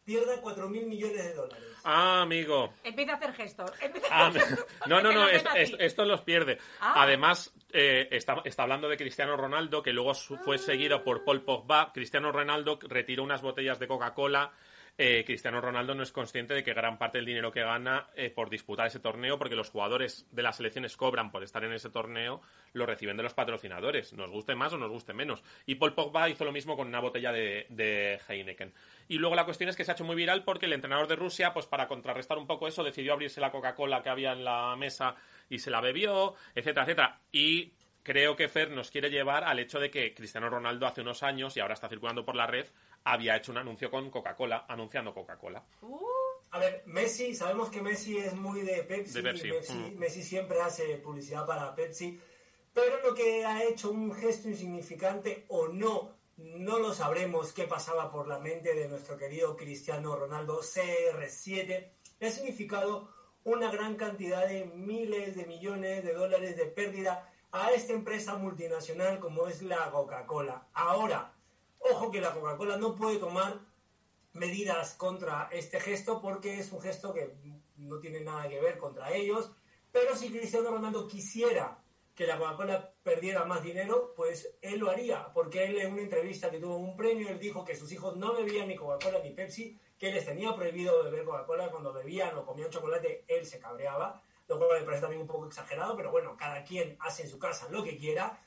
pierda 4 mil millones de dólares? Ah, amigo. Empieza a hacer gestos. a Ah, hacer gestos. no, no, no, es- es- esto los pierde. Ah. Además, eh, está, está hablando de Cristiano Ronaldo, que luego su- fue seguido por Paul Pogba. Cristiano Ronaldo retiró unas botellas de Coca-Cola. Eh, Cristiano Ronaldo no es consciente de que gran parte del dinero que gana eh, por disputar ese torneo, porque los jugadores de las selecciones cobran por estar en ese torneo, lo reciben de los patrocinadores, nos guste más o nos guste menos. Y Paul Pogba hizo lo mismo con una botella de, Heineken. Y luego la cuestión es que se ha hecho muy viral porque el entrenador de Rusia, pues para contrarrestar un poco eso, decidió abrirse la Coca-Cola que había en la mesa y se la bebió, etcétera, etcétera. Y creo que Fer nos quiere llevar al hecho de que Cristiano Ronaldo hace unos años, y ahora está circulando por la red, había hecho un anuncio con Coca-Cola, anunciando Coca-Cola. A ver, Messi, sabemos que Messi es muy de Pepsi, De Pepsi, Messi, mm. Messi siempre hace publicidad para Pepsi, pero lo que ha hecho un gesto insignificante o no, no lo sabremos qué pasaba por la mente de nuestro querido Cristiano Ronaldo CR7, le ha significado una gran cantidad de miles de millones de dólares de pérdida a esta empresa multinacional como es la Coca-Cola. Ahora, ojo que la Coca-Cola no puede tomar medidas contra este gesto porque es un gesto que no tiene nada que ver contra ellos. Pero si Cristiano Ronaldo quisiera que la Coca-Cola perdiera más dinero, pues él lo haría, porque él en una entrevista que tuvo un premio, él dijo que sus hijos no bebían ni Coca-Cola ni Pepsi, que les tenía prohibido beber Coca-Cola, cuando bebían o comían chocolate, él se cabreaba, lo cual me parece también un poco exagerado, pero bueno, cada quien hace en su casa lo que quiera,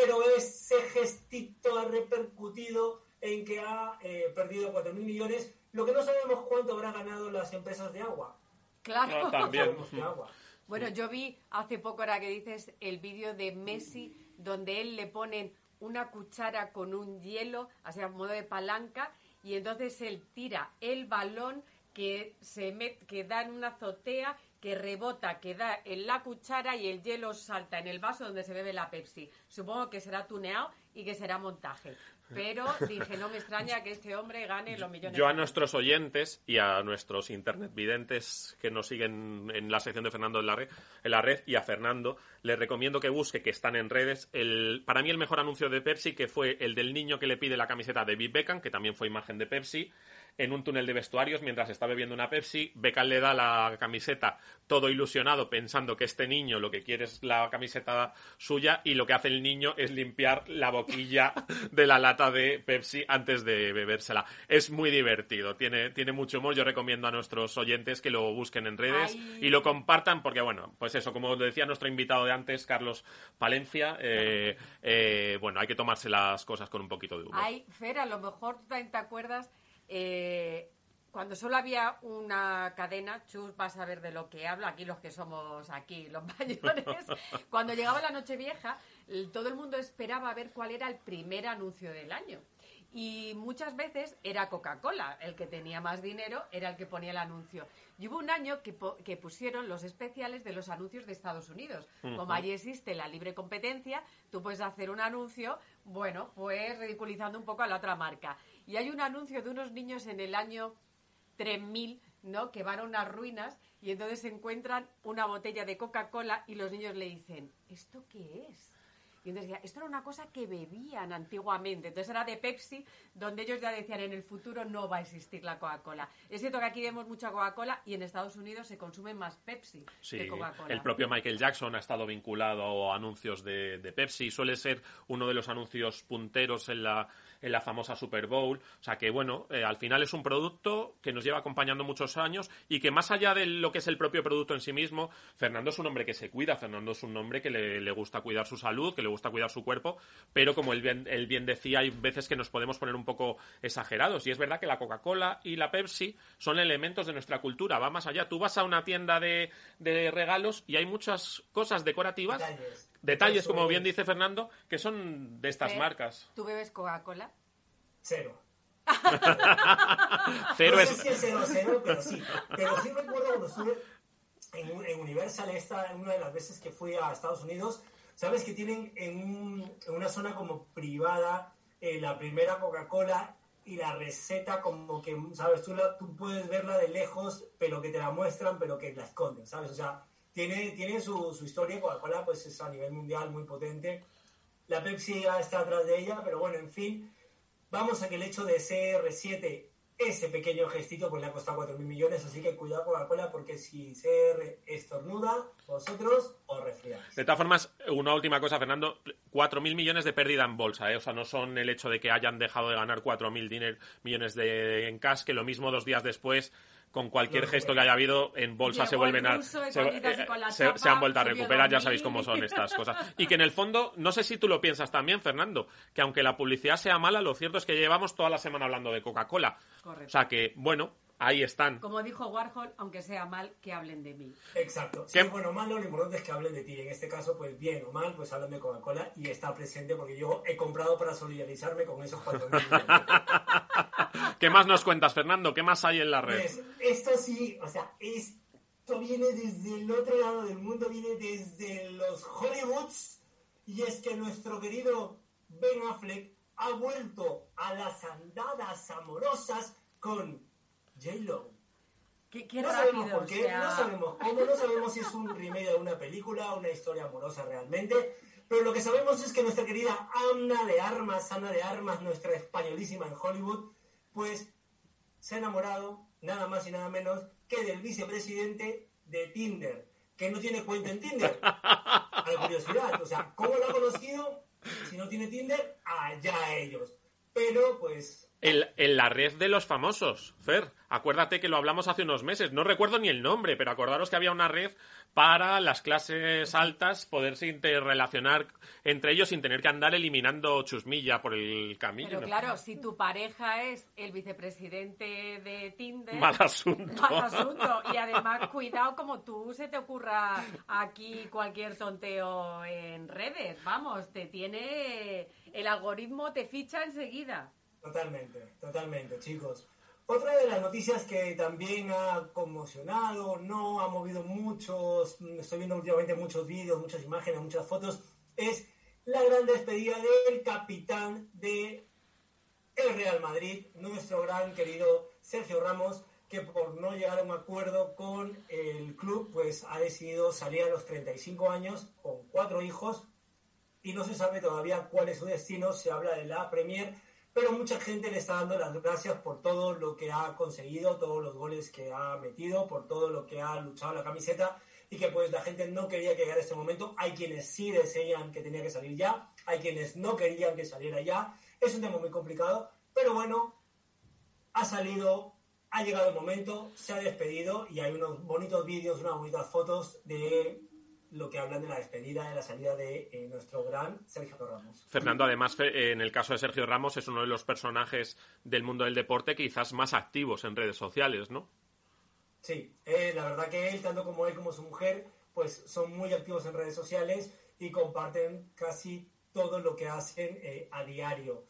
pero ese gestito ha repercutido en que ha eh, perdido 4.000 millones, lo que no sabemos cuánto habrá ganado las empresas de agua. Claro. No, también. De agua. Bueno, yo vi hace poco, ahora que dices, el vídeo de Messi, donde él le ponen una cuchara con un hielo, así a modo de palanca, y entonces él tira el balón que se met- que da en una azotea, que rebota, que da en la cuchara y el hielo salta en el vaso donde se bebe la Pepsi. Supongo que será tuneado y que será montaje. Pero dije, no me extraña que este hombre gane los millones. Yo a nuestros oyentes y a nuestros internet videntes que nos siguen en la sección de Fernando en la red, en la red y a Fernando, les recomiendo que busque, que están en redes, el, para mí el mejor anuncio de Pepsi, que fue el del niño que le pide la camiseta de David Beckham, que también fue imagen de Pepsi, en un túnel de vestuarios mientras está bebiendo una Pepsi. Beckham le da la camiseta todo ilusionado pensando que este niño lo que quiere es la camiseta suya y lo que hace el niño es limpiar la boquilla de la lata de Pepsi antes de bebérsela. Es muy divertido, tiene, tiene mucho humor. Yo recomiendo a nuestros oyentes que lo busquen en redes Ay. y lo compartan porque, bueno, pues eso, como decía nuestro invitado de antes, Carlos Palencia, eh, eh, bueno, hay que tomarse las cosas con un poquito de humor. Ay, Fer, a lo mejor tú también te acuerdas, eh, cuando solo había una cadena, Chus, vas a ver de lo que hablo, aquí los que somos aquí, los mayores, cuando llegaba la noche vieja, todo el mundo esperaba ver cuál era el primer anuncio del año. Y muchas veces era Coca-Cola, el que tenía más dinero era el que ponía el anuncio. Y hubo un año que, que pusieron los especiales de los anuncios de Estados Unidos. Como allí existe la libre competencia, tú puedes hacer un anuncio, bueno, pues ridiculizando un poco a la otra marca. Y hay un anuncio de unos niños en el año 3000, ¿no? Que van a unas ruinas y entonces se encuentran una botella de Coca-Cola y los niños le dicen, ¿esto qué es? Y entonces decía, esto era una cosa que bebían antiguamente. Entonces era de Pepsi, donde ellos ya decían, en el futuro no va a existir la Coca-Cola. Es cierto que aquí vemos mucha Coca-Cola y en Estados Unidos se consume más Pepsi Sí, que Coca-Cola. el propio Michael Jackson ha estado vinculado a anuncios de, de Pepsi, suele ser uno de los anuncios punteros en la, en la famosa Super Bowl. O sea que, bueno, eh, al final es un producto que nos lleva acompañando muchos años y que más allá de lo que es el propio producto en sí mismo, Fernando es un hombre que se cuida, Fernando es un hombre que le, le gusta cuidar su salud, que le gusta cuidar su cuerpo, pero como él bien, bien decía, hay veces que nos podemos poner un poco exagerados. Y es verdad que la Coca-Cola y la Pepsi son elementos de nuestra cultura, va más allá. Tú vas a una tienda de, de regalos y hay muchas cosas decorativas, Detalles. como bien dice Fernando, que son de estas Fer, marcas. ¿Tú bebes Coca-Cola? Cero. Cero no es... sé si es cero cero, pero sí. Pero sí recuerdo cuando estuve en, en Universal, esta, una de las veces que fui a Estados Unidos, sabes que tienen en, un- en una zona como privada eh, la primera Coca-Cola y la receta como que, sabes, tú, la, tú puedes verla de lejos, pero que te la muestran, pero que la esconden, ¿sabes? O sea, tiene, tiene su, su historia, Coca-Cola pues es a nivel mundial muy potente. La Pepsi ya está atrás de ella, pero bueno, en fin, Vamos a que el hecho de CR7, ese pequeño gestito, pues le ha costado 4.000 millones, así que cuidado Coca-Cola porque si CR estornuda, vosotros os resfriáis. De todas formas, una última cosa, Fernando. 4.000 millones de pérdida en bolsa, ¿eh? O sea, no son el hecho de que hayan dejado de ganar 4.000 diner- millones de, en cash, que lo mismo dos días después, con cualquier gesto que haya habido, en bolsa Llegó se vuelven el a... se, eh, se- se han vuelto a recuperar, ya 2.000. sabéis cómo son estas cosas. Y que en el fondo, no sé si tú lo piensas también, Fernando, que aunque la publicidad sea mala, lo cierto es que llevamos toda la semana hablando de Coca-Cola. Correcto. O sea que, bueno, ahí están. Como dijo Warhol, aunque sea mal, que hablen de mí. Exacto. Si ¿Qué? es bueno o malo, lo importante es que hablen de ti. En este caso, pues bien o mal, pues hablan de Coca-Cola y está presente porque yo he comprado para solidarizarme con esos 4.000 ¿Qué más nos cuentas, Fernando? ¿Qué más hay en la red? Pues, esto sí, o sea, esto viene desde el otro lado del mundo, viene desde los Hollywoods. Y es que nuestro querido Ben Affleck ha vuelto a las andadas amorosas con J-Lo. Qué, qué no rápido, sabemos por qué, o sea- no sabemos cómo, no sabemos si es un remake de una película, una historia amorosa realmente, pero lo que sabemos es que nuestra querida Ana de Armas, Ana de Armas, nuestra españolísima en Hollywood, pues se ha enamorado nada más y nada menos que del vicepresidente de Tinder. que no tiene cuenta en Tinder. A la curiosidad, o sea, ¿cómo lo ha conocido? Si no tiene Tinder, allá ellos. Pero, pues, En, en la red de los famosos, Fer. Acuérdate que lo hablamos hace unos meses. No recuerdo ni el nombre, pero acordaros que había una red para las clases altas poderse interrelacionar entre ellos sin tener que andar eliminando chusmilla por el camino. Pero claro, si tu pareja es el vicepresidente de Tinder... Mal asunto. Mal asunto. Y además, cuidado como tú se te ocurra aquí cualquier tonteo en redes. Vamos, te tiene... El algoritmo te ficha enseguida. Totalmente, totalmente, chicos. Otra de las noticias que también ha conmocionado, no ha movido muchos, estoy viendo últimamente muchos vídeos, muchas imágenes, muchas fotos, es la gran despedida del capitán de el Real Madrid, nuestro gran querido Sergio Ramos, que por no llegar a un acuerdo con el club, pues ha decidido salir a los 35 años con cuatro hijos y no se sabe todavía cuál es su destino, se habla de la Premier, pero mucha gente le está dando las gracias por todo lo que ha conseguido, todos los goles que ha metido, por todo lo que ha luchado la camiseta y que pues la gente no quería que llegara este momento. Hay quienes sí desean que tenía que salir ya, hay quienes no querían que saliera ya. Es un tema muy complicado, pero bueno, ha salido, ha llegado el momento, se ha despedido y hay unos bonitos vídeos, unas bonitas fotos de lo que hablan de la despedida, de la salida de eh, nuestro gran Sergio Ramos. Fernando, además, en el caso de Sergio Ramos, es uno de los personajes del mundo del deporte quizás más activos en redes sociales, ¿no? Sí, eh, la verdad que él, tanto como él como su mujer, pues son muy activos en redes sociales y comparten casi todo lo que hacen eh, a diario.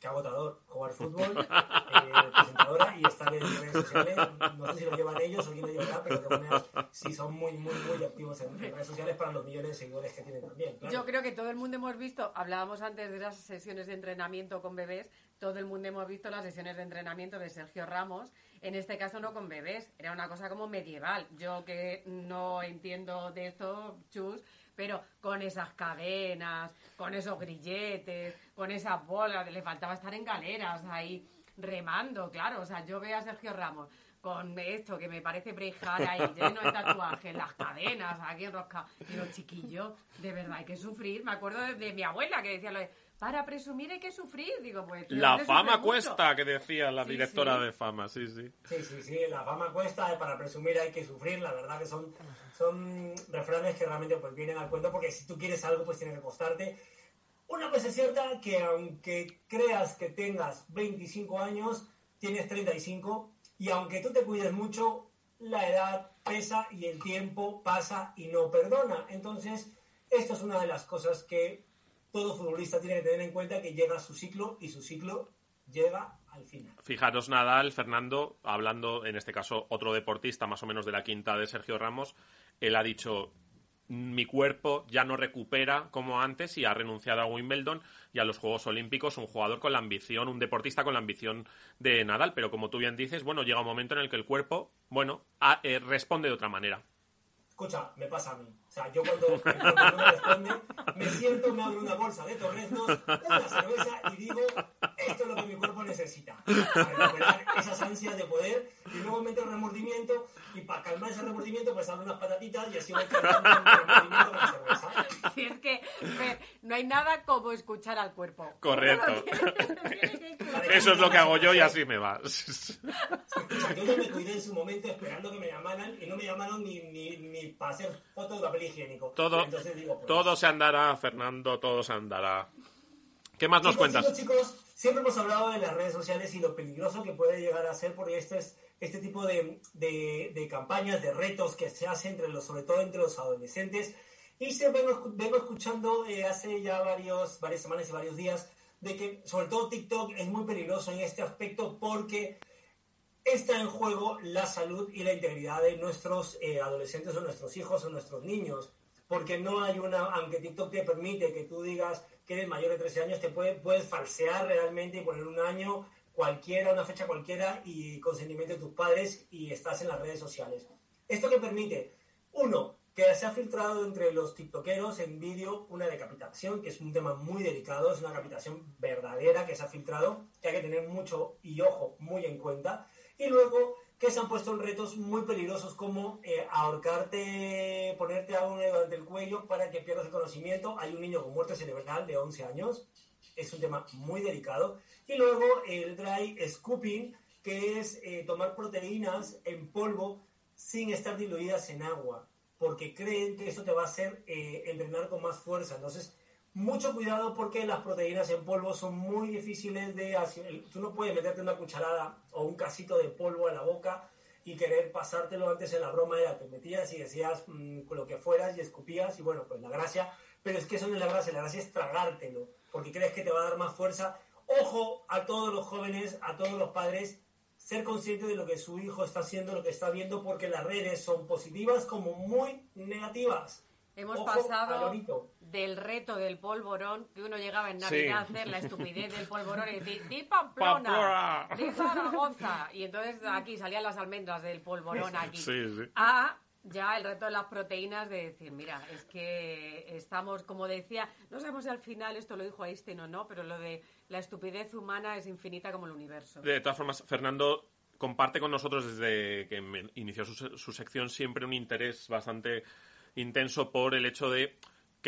Qué agotador, jugar fútbol, eh, presentadora y estar en redes sociales. No sé si lo llevan ellos o quién lo llevará, pero de todas maneras sí son muy, muy, muy activos en, en redes sociales para los millones de seguidores que tienen también. Yo creo que todo el mundo hemos visto, hablábamos antes de las sesiones de entrenamiento con bebés, todo el mundo hemos visto las sesiones de entrenamiento de Sergio Ramos, en este caso no con bebés, era una cosa como medieval. Yo que no entiendo de esto, chus, pero con esas cadenas, con esos grilletes, con esas bolas, le faltaba estar en galeras ahí remando, claro. O sea, yo veo a Sergio Ramos con esto que me parece prejara ahí lleno de tatuajes, las cadenas aquí enroscadas. Digo, chiquillo, de verdad hay que sufrir. Me acuerdo de, de mi abuela que decía lo de, para presumir hay que sufrir. Digo, pues... La fama cuesta, que decía la Sí, directora sí. de fama, sí, sí. Sí, sí, sí, la fama cuesta, para presumir hay que sufrir, la verdad que son, son refranes que realmente pues vienen al cuento porque si tú quieres algo pues tiene que costarte. Una cosa es cierta que aunque creas que tengas 25 años, tienes 35 y aunque tú te cuides mucho, la edad pesa y el tiempo pasa y no perdona. Entonces, esto es una de las cosas que todo futbolista tiene que tener en cuenta que llega su ciclo y su ciclo llega al final. Fijaros, Nadal, Fernando, hablando en este caso otro deportista más o menos de la quinta de Sergio Ramos, él ha dicho mi cuerpo ya no recupera como antes y ha renunciado a Wimbledon y a los Juegos Olímpicos, un jugador con la ambición, un deportista con la ambición de Nadal, pero como tú bien dices, bueno, llega un momento en el que el cuerpo, bueno, a- eh, responde de otra manera. Escucha, me pasa a mí. O sea, yo cuando cuerpo no me responde, me siento, me abro una bolsa de torrendos, una cerveza y digo, esto es lo que mi cuerpo necesita. Para recuperar esas ansias de poder y luego me entra el remordimiento y para calmar ese remordimiento pues abro unas patatitas y así voy calmando el remordimiento con la cerveza. Si es que no hay nada como escuchar al cuerpo. Correcto. Eso es lo que hago yo y así me va. O sea, yo ya me cuidé en su momento esperando que me llamaran y no me llamaron ni, ni, ni para hacer fotos de papel higiénico. Todo, Entonces digo, pues, todo se andará, Fernando, todo se andará. ¿Qué más nos Chicos, cuentas? Chicos, chicos, siempre hemos hablado de las redes sociales y lo peligroso que puede llegar a ser porque este es este tipo de, de- de campañas, de retos que se hacen entre los, sobre todo entre los adolescentes. Y se vengo, vengo escuchando eh, hace ya varios, varias semanas y varios días de que sobre todo TikTok es muy peligroso en este aspecto porque está en juego la salud y la integridad de nuestros eh, adolescentes o nuestros hijos o nuestros niños. Porque no hay una, aunque TikTok te permite que tú digas que eres mayor de 13 años, te puede, puedes falsear realmente y poner un año cualquiera, una fecha cualquiera y consentimiento de tus padres y estás en las redes sociales. ¿Esto que permite? Uno, que se ha filtrado entre los tiktokeros en vídeo una decapitación, que es un tema muy delicado, es una decapitación verdadera que se ha filtrado, que hay que tener mucho y ojo muy en cuenta. Y luego que se han puesto en retos muy peligrosos como eh, ahorcarte, ponerte a uno durante el cuello para que pierdas el conocimiento. Hay un niño con muerte cerebral de 11 años, es un tema muy delicado. Y luego el dry scooping, que es eh, tomar proteínas en polvo sin estar diluidas en agua, porque creen que eso te va a hacer eh, entrenar con más fuerza. Entonces, mucho cuidado porque las proteínas en polvo son muy difíciles de hacer. Tú no puedes meterte una cucharada o un casito de polvo a la boca y querer pasártelo antes en la broma era te metías y decías mm, lo que fueras y escupías y bueno, pues la gracia, pero es que eso no es la gracia, la gracia es tragártelo, porque crees que te va a dar más fuerza. Ojo a todos los jóvenes, a todos los padres, ser consciente de lo que su hijo está haciendo, lo que está viendo, porque las redes son positivas como muy negativas. Hemos Ojo pasado. Del reto del polvorón, que uno llegaba en Sí. Navidad a hacer la estupidez del polvorón y decir, ¡di Pamplona! Pamplona. ¡di Zaragoza! Y entonces aquí salían las almendras del polvorón aquí. Sí, sí. A ya el reto de las proteínas de decir, mira, es que estamos, como decía, no sabemos si al final esto lo dijo Einstein o no, pero lo de la estupidez humana es infinita como el universo. De todas formas, Fernando comparte con nosotros desde que inició su, su sección siempre un interés bastante intenso por el hecho de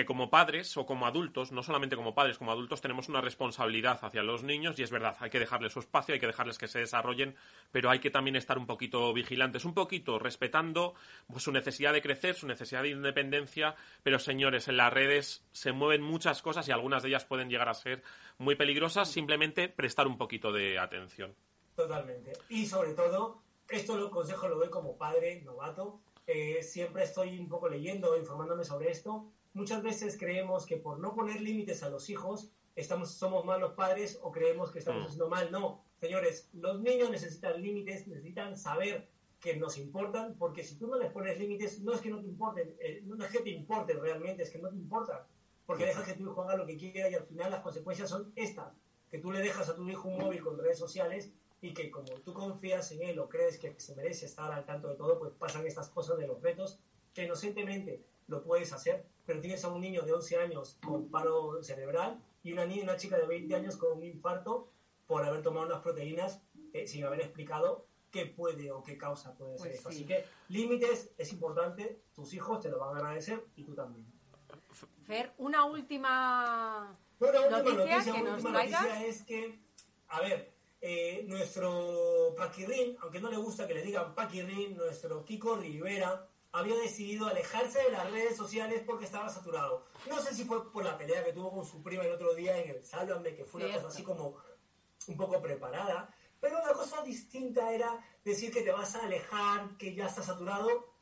que como padres o como adultos, no solamente como padres, como adultos tenemos una responsabilidad hacia los niños y es verdad, hay que dejarles su espacio, hay que dejarles que se desarrollen, pero hay que también estar un poquito vigilantes, un poquito respetando pues, su necesidad de crecer, su necesidad de independencia, pero señores, en las redes se mueven muchas cosas y algunas de ellas pueden llegar a ser muy peligrosas, simplemente prestar un poquito de atención. Totalmente. Y sobre todo, esto lo consejo lo doy como padre novato. siempre estoy un poco leyendo, informándome sobre esto. Muchas veces creemos que por no poner límites a los hijos estamos, somos malos padres o creemos que estamos Mm. haciendo mal. No, señores, los niños necesitan límites, necesitan saber que nos importan, porque si tú no les pones límites, no es que no te importen, eh, no es que te importen realmente, es que no te importan, porque dejas que tu hijo haga lo que quiera y al final las consecuencias son estas, que tú le dejas a tu hijo un móvil con redes sociales y que como tú confías en él o crees que se merece estar al tanto de todo, pues pasan estas cosas de los retos que inocentemente lo puedes hacer, pero tienes a un niño de 11 años con paro cerebral y una niña, una chica de 20 años con un infarto por haber tomado unas proteínas eh, sin haber explicado qué puede o qué causa puede ser Pues esto. sí. Así que límites es importante, tus hijos te lo van a agradecer y tú también. Fer, una última Bueno, la última noticia, noticia, que la nos última noticia es que, a ver, eh, nuestro Paquirrín, aunque no le gusta que le digan Paquirrín, nuestro Kiko Rivera había decidido alejarse de las redes sociales porque estaba saturado. No sé si fue por la pelea que tuvo con su prima el otro día en el Sálvame, que fue una Cierto. cosa así como un poco preparada, pero una cosa distinta era decir que te vas a alejar, que ya estás saturado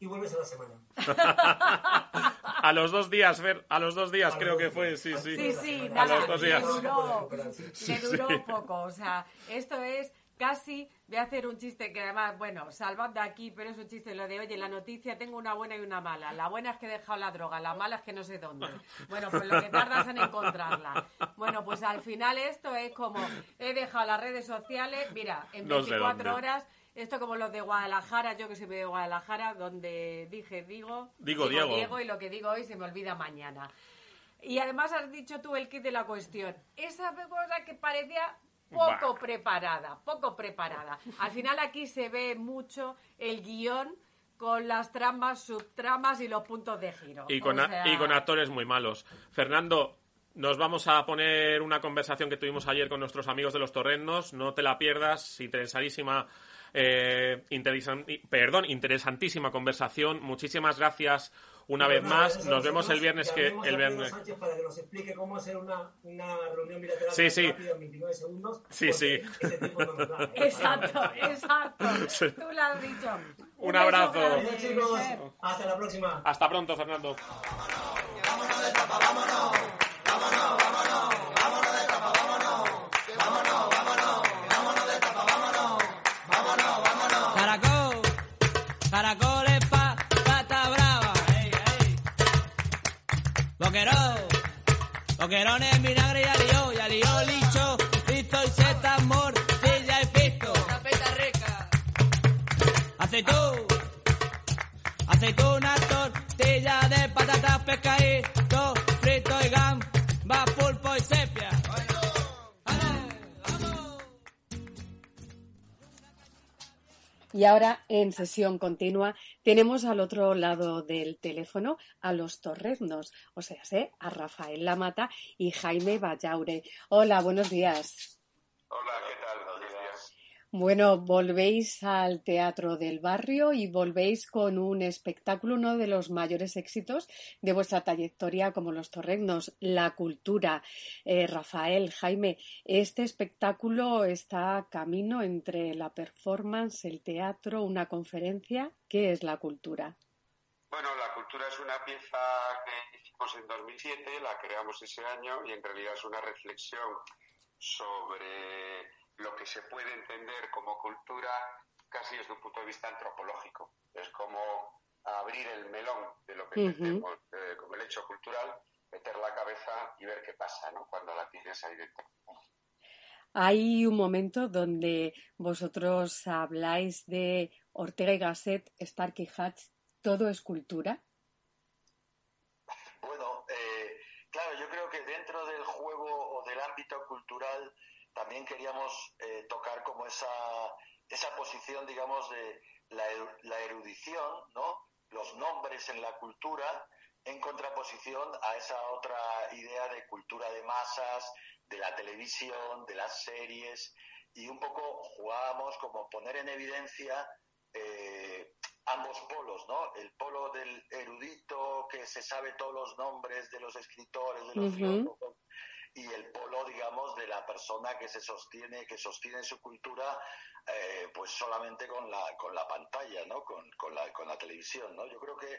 y vuelves a la semana. A los dos días, Fer, a los dos días A creo que fue, sí, sí. Sí, sí, A nada, los dos le días. duró, Sí, le duró poco. O sea, esto es casi, voy a hacer un chiste que además, bueno, salvad de aquí, pero es un chiste lo de, oye, la noticia tengo una buena y una mala. La buena es que he dejado la droga, la mala es que no sé dónde. Bueno, pues lo que tardas en encontrarla. Bueno, pues al final esto es como, he dejado las redes sociales, mira, en No sé 24 dónde. horas... Esto como los de Guadalajara, yo que soy de Guadalajara, donde dije digo, Digo Diego. Diego y lo que digo hoy se me olvida mañana. Y además has dicho tú el kit de la cuestión. Esa cosa que parecía poco Bah. preparada, poco preparada. Al final aquí se ve mucho el guion con las tramas, subtramas y los puntos de giro. Y con, O a- sea, y con actores muy malos. Fernando, nos vamos a poner una conversación que tuvimos ayer con nuestros amigos de los Torrendos. No te la pierdas, interesadísima. eh, interesan- perdón, interesantísima conversación. Muchísimas gracias una vez más. Nos vemos el viernes que el viernes. Sánchez para que nos explique cómo hacer una, una reunión bilateral Sí, sí. en 29 segundos. Sí, sí. Da. Exacto, exacto. Sí. Tú lo has dicho. Un abrazo. chicos. Hasta la próxima. Hasta pronto, Fernando. Caracol, boquerones, vinagre y alió, Y ahora, en sesión continua, tenemos al otro lado del teléfono a los torreznos, o sea, a Rafael Lamata y Jaime Vallaure. Hola, buenos días. Hola, ¿qué tal? Bueno, volvéis al Teatro del Barrio y volvéis con un espectáculo, uno de los mayores éxitos de vuestra trayectoria como los torregnos, la cultura. Eh, Rafael, Jaime, este espectáculo está camino entre la performance, el teatro, una conferencia. ¿Qué es la cultura? Bueno, la cultura es una pieza que hicimos en 2007, la creamos ese año y en realidad es una reflexión sobre lo que se puede entender como cultura casi desde un punto de vista antropológico. Es como abrir el melón de lo que eh, como el hecho cultural, meter la cabeza y ver qué pasa ¿no? cuando la tienes ahí dentro. Hay un momento donde vosotros habláis de Ortega y Gasset, Stark y Hatch, todo es cultura. Bueno, eh, claro, yo creo que dentro del juego o del ámbito cultural también queríamos eh, tocar como esa, esa posición, digamos, de la, eru- la erudición, ¿no? Los nombres en la cultura en contraposición a esa otra idea de cultura de masas, de la televisión, de las series, y un poco jugábamos como poner en evidencia eh, ambos polos, ¿no? El polo del erudito que se sabe todos los nombres de los escritores, de los Ujú. filósofos, y el polo, digamos, de la persona que se sostiene, que sostiene su cultura, eh, pues solamente con la, con la pantalla, ¿no? Con, con la, con la televisión, ¿no? Yo creo que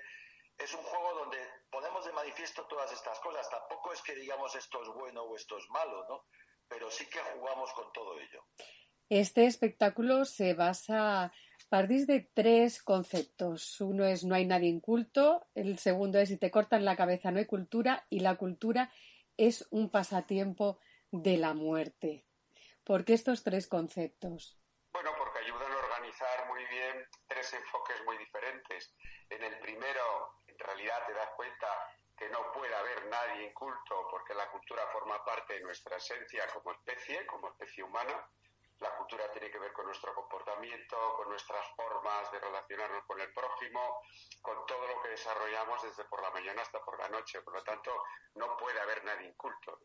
es un juego donde ponemos de manifiesto todas estas cosas. Tampoco es que digamos esto es bueno o esto es malo, ¿no? Pero sí que jugamos con todo ello. Este espectáculo se basa, partís de tres conceptos. Uno es no hay nadie inculto, el segundo es si te cortan la cabeza no hay cultura y la cultura es un pasatiempo de la muerte. ¿Por qué estos tres conceptos? Bueno, porque ayudan a organizar muy bien tres enfoques muy diferentes. En el primero, en realidad te das cuenta que no puede haber nadie inculto porque la cultura forma parte de nuestra esencia como especie, como especie humana. La cultura tiene que ver con nuestro comportamiento, con nuestras formas de relacionarnos con el prójimo, con todo lo que desarrollamos desde por la mañana hasta por la noche. Por lo tanto, no puede haber nadie inculto.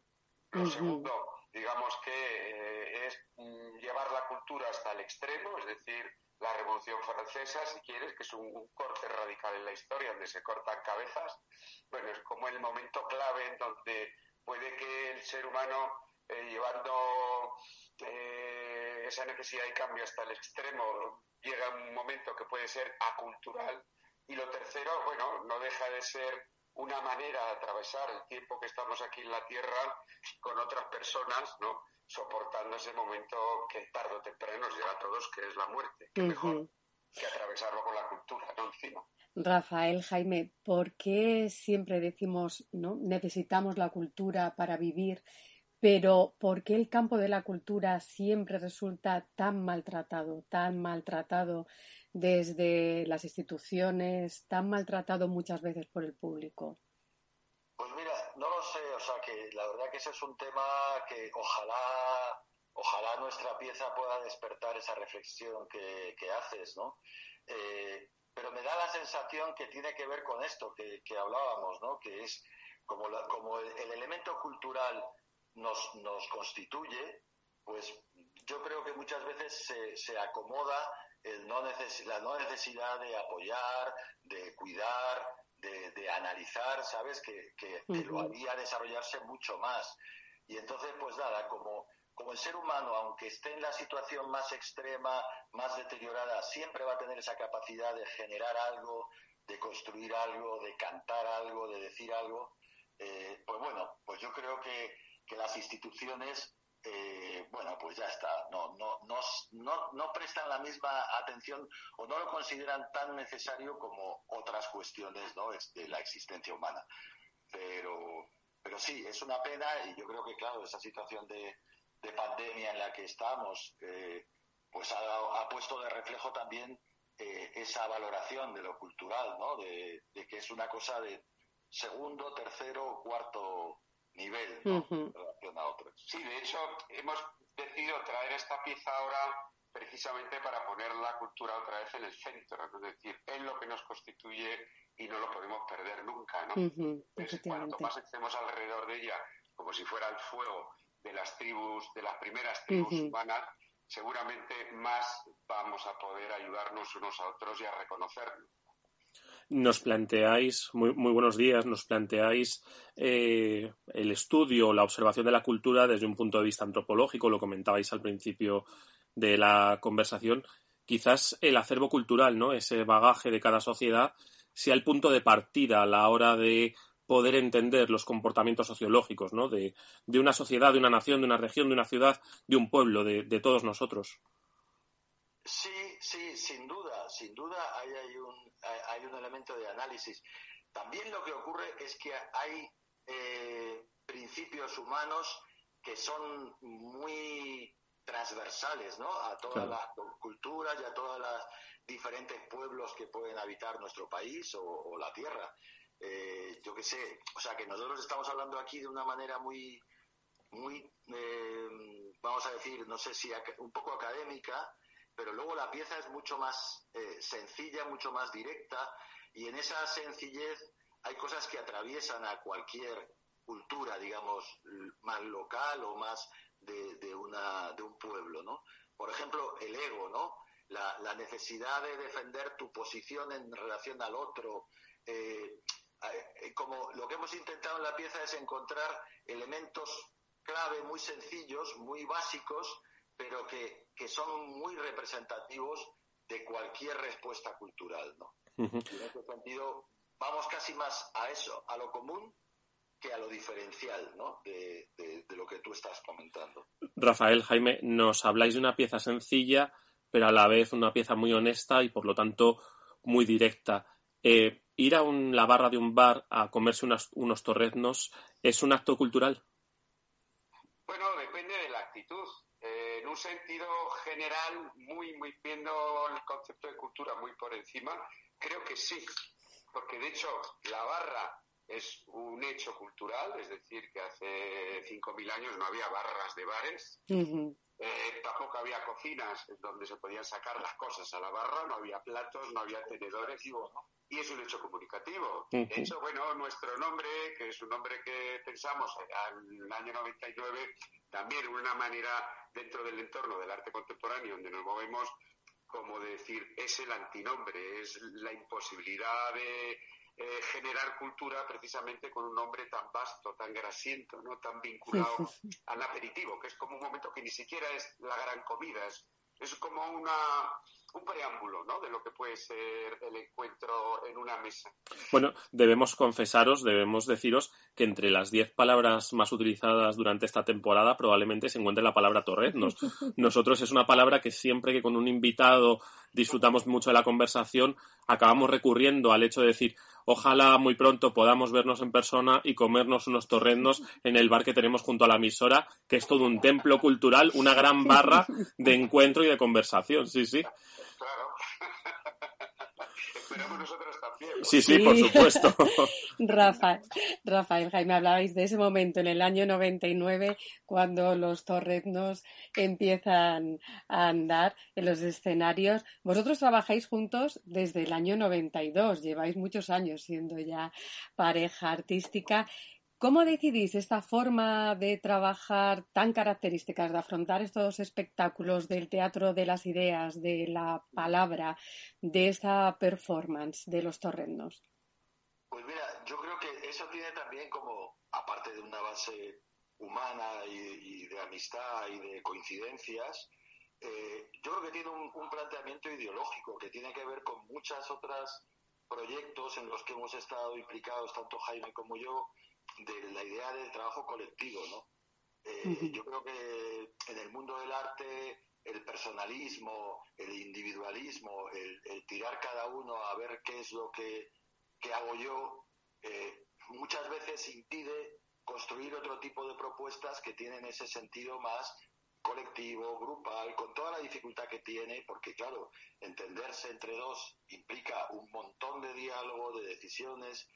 Lo segundo, digamos que eh, es mm, llevar la cultura hasta el extremo, es decir, la Revolución Francesa, si quieres, que es un, un corte radical en la historia donde se cortan cabezas. Bueno, es como el momento clave en donde puede que el ser humano, eh, llevando eh, esa necesidad de cambio hasta el extremo, llega un momento que puede ser acultural. Y lo tercero, bueno, no deja de ser una manera de atravesar el tiempo que estamos aquí en la Tierra con otras personas, ¿no? Soportando ese momento que tarde o temprano nos llega a todos, que es la muerte. Que mejor que atravesarlo con la cultura, ¿no? Encima. Rafael, Jaime, ¿por qué siempre decimos, ¿no? Necesitamos la cultura para vivir, pero ¿por qué el campo de la cultura siempre resulta tan maltratado, tan maltratado desde las instituciones, tan maltratado muchas veces por el público? Pues mira, no lo sé, o sea que la verdad que ese es un tema que ojalá, ojalá nuestra pieza pueda despertar esa reflexión que, haces, ¿no? Eh, pero me da la sensación que tiene que ver con esto que, hablábamos, ¿no? Que es como, el elemento cultural nos, nos constituye, pues yo creo que muchas veces se, se acomoda el no neces- la no necesidad de apoyar, de cuidar, de, de analizar, ¿sabes? Que, que, que lo haría desarrollarse mucho más. Y entonces, pues nada, como, como el ser humano, aunque esté en la situación más extrema, más deteriorada, siempre va a tener esa capacidad de generar algo, de construir algo, de cantar algo, de decir algo. Eh, pues bueno, pues yo creo que, que las instituciones, eh, bueno, pues ya está, no, no, no, no, no prestan la misma atención o no lo consideran tan necesario como otras cuestiones ¿no? De la existencia humana. Pero, pero sí, es una pena y yo creo que, claro, esa situación de, de pandemia en la que estamos, eh, pues ha, ha puesto de reflejo también eh, esa valoración de lo cultural, ¿no? De, de que es una cosa de segundo, tercero cuarto nivel. En relación a otros. Sí, de hecho, hemos decidido traer esta pieza ahora precisamente para poner la cultura otra vez en el centro, ¿no? es decir, es lo que nos constituye y no lo podemos perder nunca, ¿no? Entonces, cuanto más estemos alrededor de ella, como si fuera el fuego de las tribus, de las primeras tribus humanas, seguramente más vamos a poder ayudarnos unos a otros y a reconocernos. Nos planteáis, muy, muy buenos días, nos planteáis eh, el estudio, la observación de la cultura desde un punto de vista antropológico, lo comentabais al principio de la conversación. Quizás el acervo cultural, ¿no? Ese bagaje de cada sociedad sea el punto de partida a la hora de poder entender los comportamientos sociológicos, ¿no? De, de una sociedad, de una nación, de una región, de una ciudad, de un pueblo, de, de todos nosotros. Sí, sí, sin duda, sin duda hay, hay, un, hay, un elemento de análisis. También lo que ocurre es que hay eh, principios humanos que son muy transversales ¿no? a todas Claro. las culturas y a todos los diferentes pueblos que pueden habitar nuestro país o, o la tierra. Eh, yo qué sé, o sea que nosotros estamos hablando aquí de una manera muy, muy, eh, vamos a decir, no sé si un poco académica, pero luego la pieza es mucho más eh, sencilla, mucho más directa, y en esa sencillez hay cosas que atraviesan a cualquier cultura, digamos, más local o más de, de una, de un pueblo, ¿no? Por ejemplo, el ego, ¿no? La, la necesidad de defender tu posición en relación al otro. eh, eh, como lo que hemos intentado en la pieza es encontrar elementos clave muy sencillos, muy básicos, pero que, que son muy representativos de cualquier respuesta cultural, ¿no? En ese sentido, vamos casi más a eso, a lo común, que a lo diferencial, ¿no? De, de- de lo que tú estás comentando. Rafael, Jaime, nos habláis de una pieza sencilla, pero a la vez una pieza muy honesta y por lo tanto muy directa. Eh, ir a un- la barra de un bar a comerse unas- unos torreznos es un acto cultural. Bueno, depende de la actitud. Eh, en un sentido general, muy, muy viendo el concepto de cultura muy por encima, creo que sí, porque de hecho la barra es un hecho cultural, es decir, que hace 5.000 años no había barras de bares, eh, tampoco había cocinas donde se podían sacar las cosas a la barra, no había platos, no había tenedores, y es un hecho comunicativo. De hecho, bueno, nuestro nombre, que es un nombre que pensamos en el año 99, también una manera dentro del entorno del arte contemporáneo donde nos movemos, como decir, es el antinombre, es la imposibilidad de eh, generar cultura precisamente con un nombre tan vasto, tan grasiento, no tan vinculado al aperitivo, que es como un momento que ni siquiera es la gran comida, es, es como una, un preámbulo ¿no? de lo que puede ser el encuentro en una mesa. Bueno, debemos confesaros, debemos deciros que entre las diez palabras más utilizadas durante esta temporada probablemente se encuentre la palabra torreznos. Nosotros es una palabra que siempre que con un invitado disfrutamos mucho de la conversación, acabamos recurriendo al hecho de decir, ojalá muy pronto podamos vernos en persona y comernos unos torreznos en el bar que tenemos junto a la emisora, que es todo un templo cultural, una gran barra de encuentro y de conversación. Sí, sí. Claro. Sí, sí, por supuesto. Rafa, Rafael, Jaime, hablabais de ese momento en el año 99 cuando los torreznos empiezan a andar en los escenarios. Vosotros trabajáis juntos desde el año 92, lleváis muchos años siendo ya pareja artística. ¿Cómo decidís esta forma de trabajar tan características, de afrontar estos espectáculos del teatro de las ideas, de la palabra, de esta performance de los torreznos? Pues mira, yo creo que eso tiene también como, aparte de una base humana y, de amistad y de coincidencias, eh, yo creo que tiene un planteamiento ideológico que tiene que ver con muchas otras proyectos en los que hemos estado implicados, tanto Jaime como yo, de la idea del trabajo colectivo, ¿no? Eh, yo creo que en el mundo del arte el personalismo, el individualismo, el, el tirar cada uno a ver qué es lo que, que hago yo, eh, muchas veces impide construir otro tipo de propuestas que tienen ese sentido más colectivo, grupal, con toda la dificultad que tiene, porque claro, entenderse entre dos implica un montón de diálogo, de decisiones,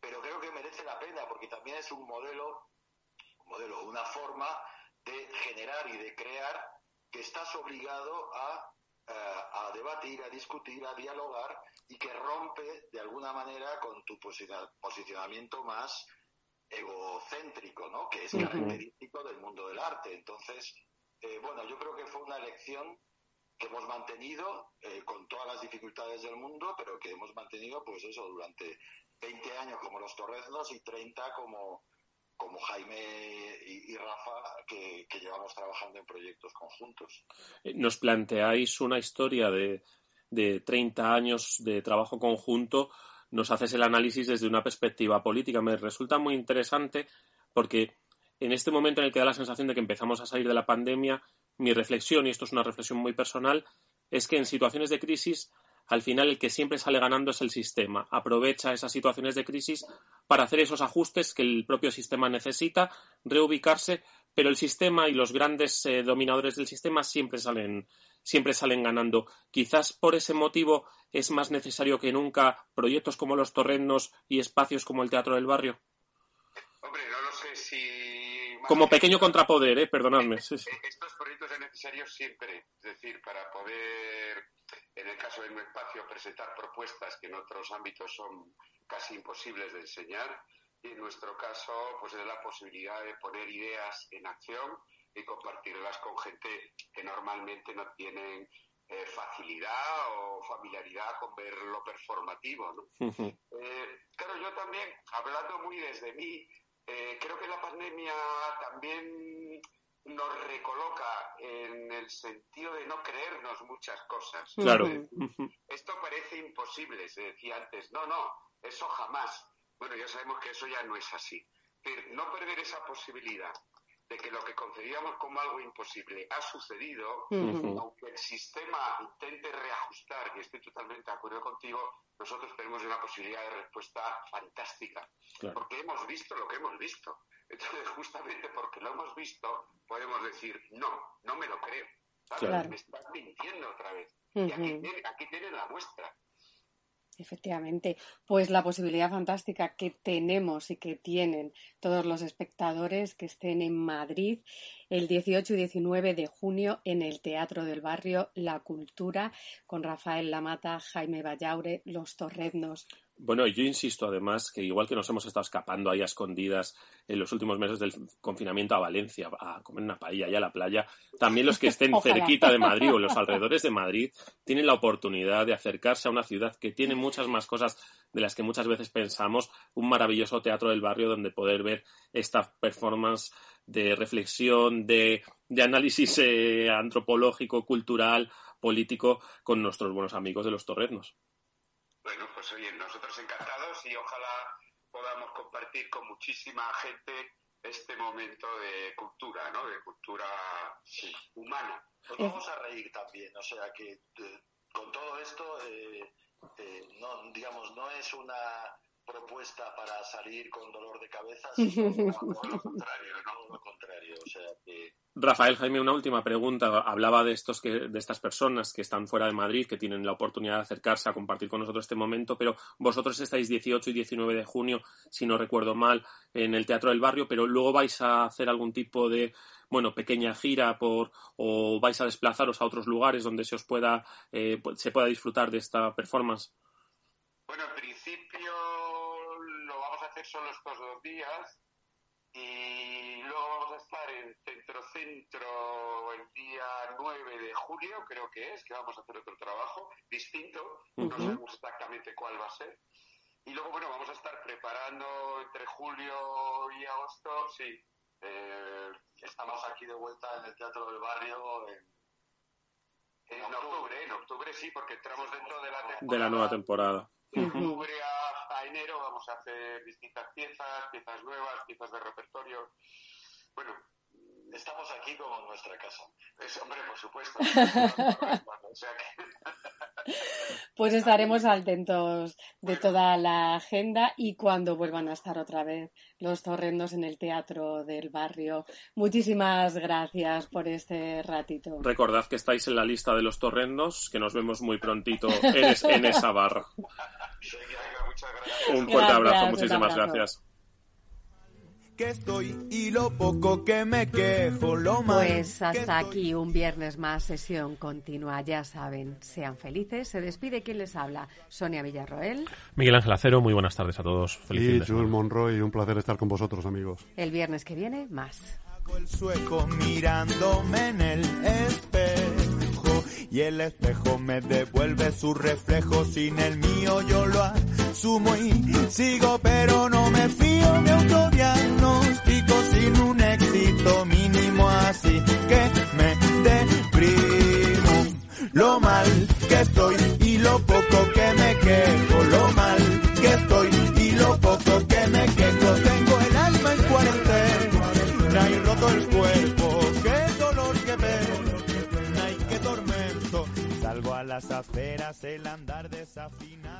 pero creo que merece la pena porque también es un modelo, un modelo, una forma de generar y de crear que estás obligado a, eh, a debatir, a discutir, a dialogar y que rompe de alguna manera con tu posiciona- posicionamiento más egocéntrico, ¿no? Que es característico del mundo del arte. Entonces, eh, bueno, yo creo que fue una elección que hemos mantenido eh, con todas las dificultades del mundo, pero que hemos mantenido, pues eso, durante 20 años como los Torreznos y 30 como, como Jaime y, y Rafa, que, que llevamos trabajando en proyectos conjuntos. Eh, Nos planteáis una historia de, de 30 años de trabajo conjunto, nos haces el análisis desde una perspectiva política. Me resulta muy interesante porque en este momento en el que da la sensación de que empezamos a salir de la pandemia, mi reflexión, y esto es una reflexión muy personal, es que en situaciones de crisis, al final el que siempre sale ganando es el sistema. Aprovecha esas situaciones de crisis para hacer esos ajustes que el propio sistema necesita, reubicarse, pero el sistema y los grandes eh, dominadores del sistema siempre salen, siempre salen ganando. Quizás por ese motivo es más necesario que nunca proyectos como los torrenos y espacios como el Teatro del Barrio. Hombre, no lo sé si... más Como que- pequeño contrapoder, ¿eh? perdonadme. Estos proyectos son necesarios siempre, es decir, para poder, en el caso de un espacio, presentar propuestas que en otros ámbitos son casi imposibles de enseñar. Y en nuestro caso, pues es la posibilidad de poner ideas en acción y compartirlas con gente que normalmente no tienen eh, facilidad o familiaridad con ver lo performativo, ¿no? Eh, claro, yo también, hablando muy desde mí, eh, creo que la pandemia también nos recoloca en el sentido de no creernos muchas cosas. Claro. Esto parece imposible, se decía antes. No, no, eso jamás. Bueno, ya sabemos que eso ya no es así. Decir, no perder esa posibilidad de que lo que concebíamos como algo imposible ha sucedido, aunque el sistema intente reajustar, y estoy totalmente de acuerdo contigo, nosotros tenemos una posibilidad de respuesta fantástica, Claro. porque hemos visto lo que hemos visto. Entonces, justamente porque lo hemos visto, podemos decir, no, no me lo creo. ¿sabes? Claro. Me estás mintiendo otra vez. Y aquí, aquí tienen la muestra. Efectivamente, pues la posibilidad fantástica que tenemos y que tienen todos los espectadores que estén en Madrid el 18 y 19 de junio en el Teatro del Barrio La Cultura con Rafael Lamata, Jaime Vallaure, Los Torreznos. Bueno, yo insisto además que igual que nos hemos estado escapando ahí a escondidas en los últimos meses del confinamiento a Valencia, a comer una paella y a la playa, también los que estén cerquita de Madrid o en los alrededores de Madrid tienen la oportunidad de acercarse a una ciudad que tiene muchas más cosas de las que muchas veces pensamos, un maravilloso teatro del barrio donde poder ver esta performance de reflexión, de, de análisis eh, antropológico, cultural, político con nuestros buenos amigos de los Torreznos. Bueno, pues oye, nosotros encantados y ojalá podamos compartir con muchísima gente este momento de cultura, ¿no? De cultura humana. Nos vamos a reír también, o sea que eh, con todo esto, eh, eh, no, digamos, no es una propuesta para salir con dolor de cabeza, sino todo lo contrario, ¿no? Lo contrario, o sea que Rafael Jaime, una última pregunta. Hablaba de estos que, de estas personas que están fuera de Madrid, que tienen la oportunidad de acercarse a compartir con nosotros este momento, pero vosotros estáis 18 y 19 de junio, si no recuerdo mal, en el Teatro del Barrio, pero luego vais a hacer algún tipo de, bueno, pequeña gira por, o vais a desplazaros a otros lugares donde se os pueda, eh, se pueda disfrutar de esta performance. Bueno, en principio lo vamos a hacer solo estos dos días y luego vamos a estar en Centro Centro el día 9 de julio, creo que es, que vamos a hacer otro trabajo distinto, no sabemos exactamente cuál va a ser. Y luego, bueno, vamos a estar preparando entre julio y agosto, sí. eh, estamos aquí de vuelta en el Teatro del Barrio en, en octubre, en octubre sí, porque entramos dentro de la temporada. De la nueva temporada. De octubre a, a enero vamos a hacer distintas piezas, piezas nuevas, piezas de repertorio. Bueno, estamos aquí como en nuestra casa. Es, hombre, por supuesto. o sea que Pues estaremos atentos de toda la agenda y cuando vuelvan a estar otra vez los torrendos en el Teatro del Barrio. Muchísimas gracias por este ratito. Recordad que estáis en la lista de los torrendos, que nos vemos muy prontito en, es- en esa barra. Un fuerte Gracias, abrazo, muchísimas abrazo. gracias. Que estoy y lo poco que me quejo, lo mal Pues hasta aquí un viernes más, sesión continua. Ya saben, sean felices. Se despide quien les habla, Sonia Villarroel. Miguel Ángel Acero, muy buenas tardes a todos. Feliz Y. Jules Monroy, un placer estar con vosotros, amigos. El viernes que viene, más. el sueco mirándome en el espejo y el espejo me devuelve su reflejo sin el mío yo lo asumo y sigo pero no me fío me autodiagnostico sin un éxito mínimo así que me deprimo. Lo mal que estoy y lo poco que me quejo lo mal que estoy y lo poco que me quejo. Tengo el alma en cuarentena y roto el cuerpo qué dolor que pena y qué tormento. Salgo a las aceras el andar desafinado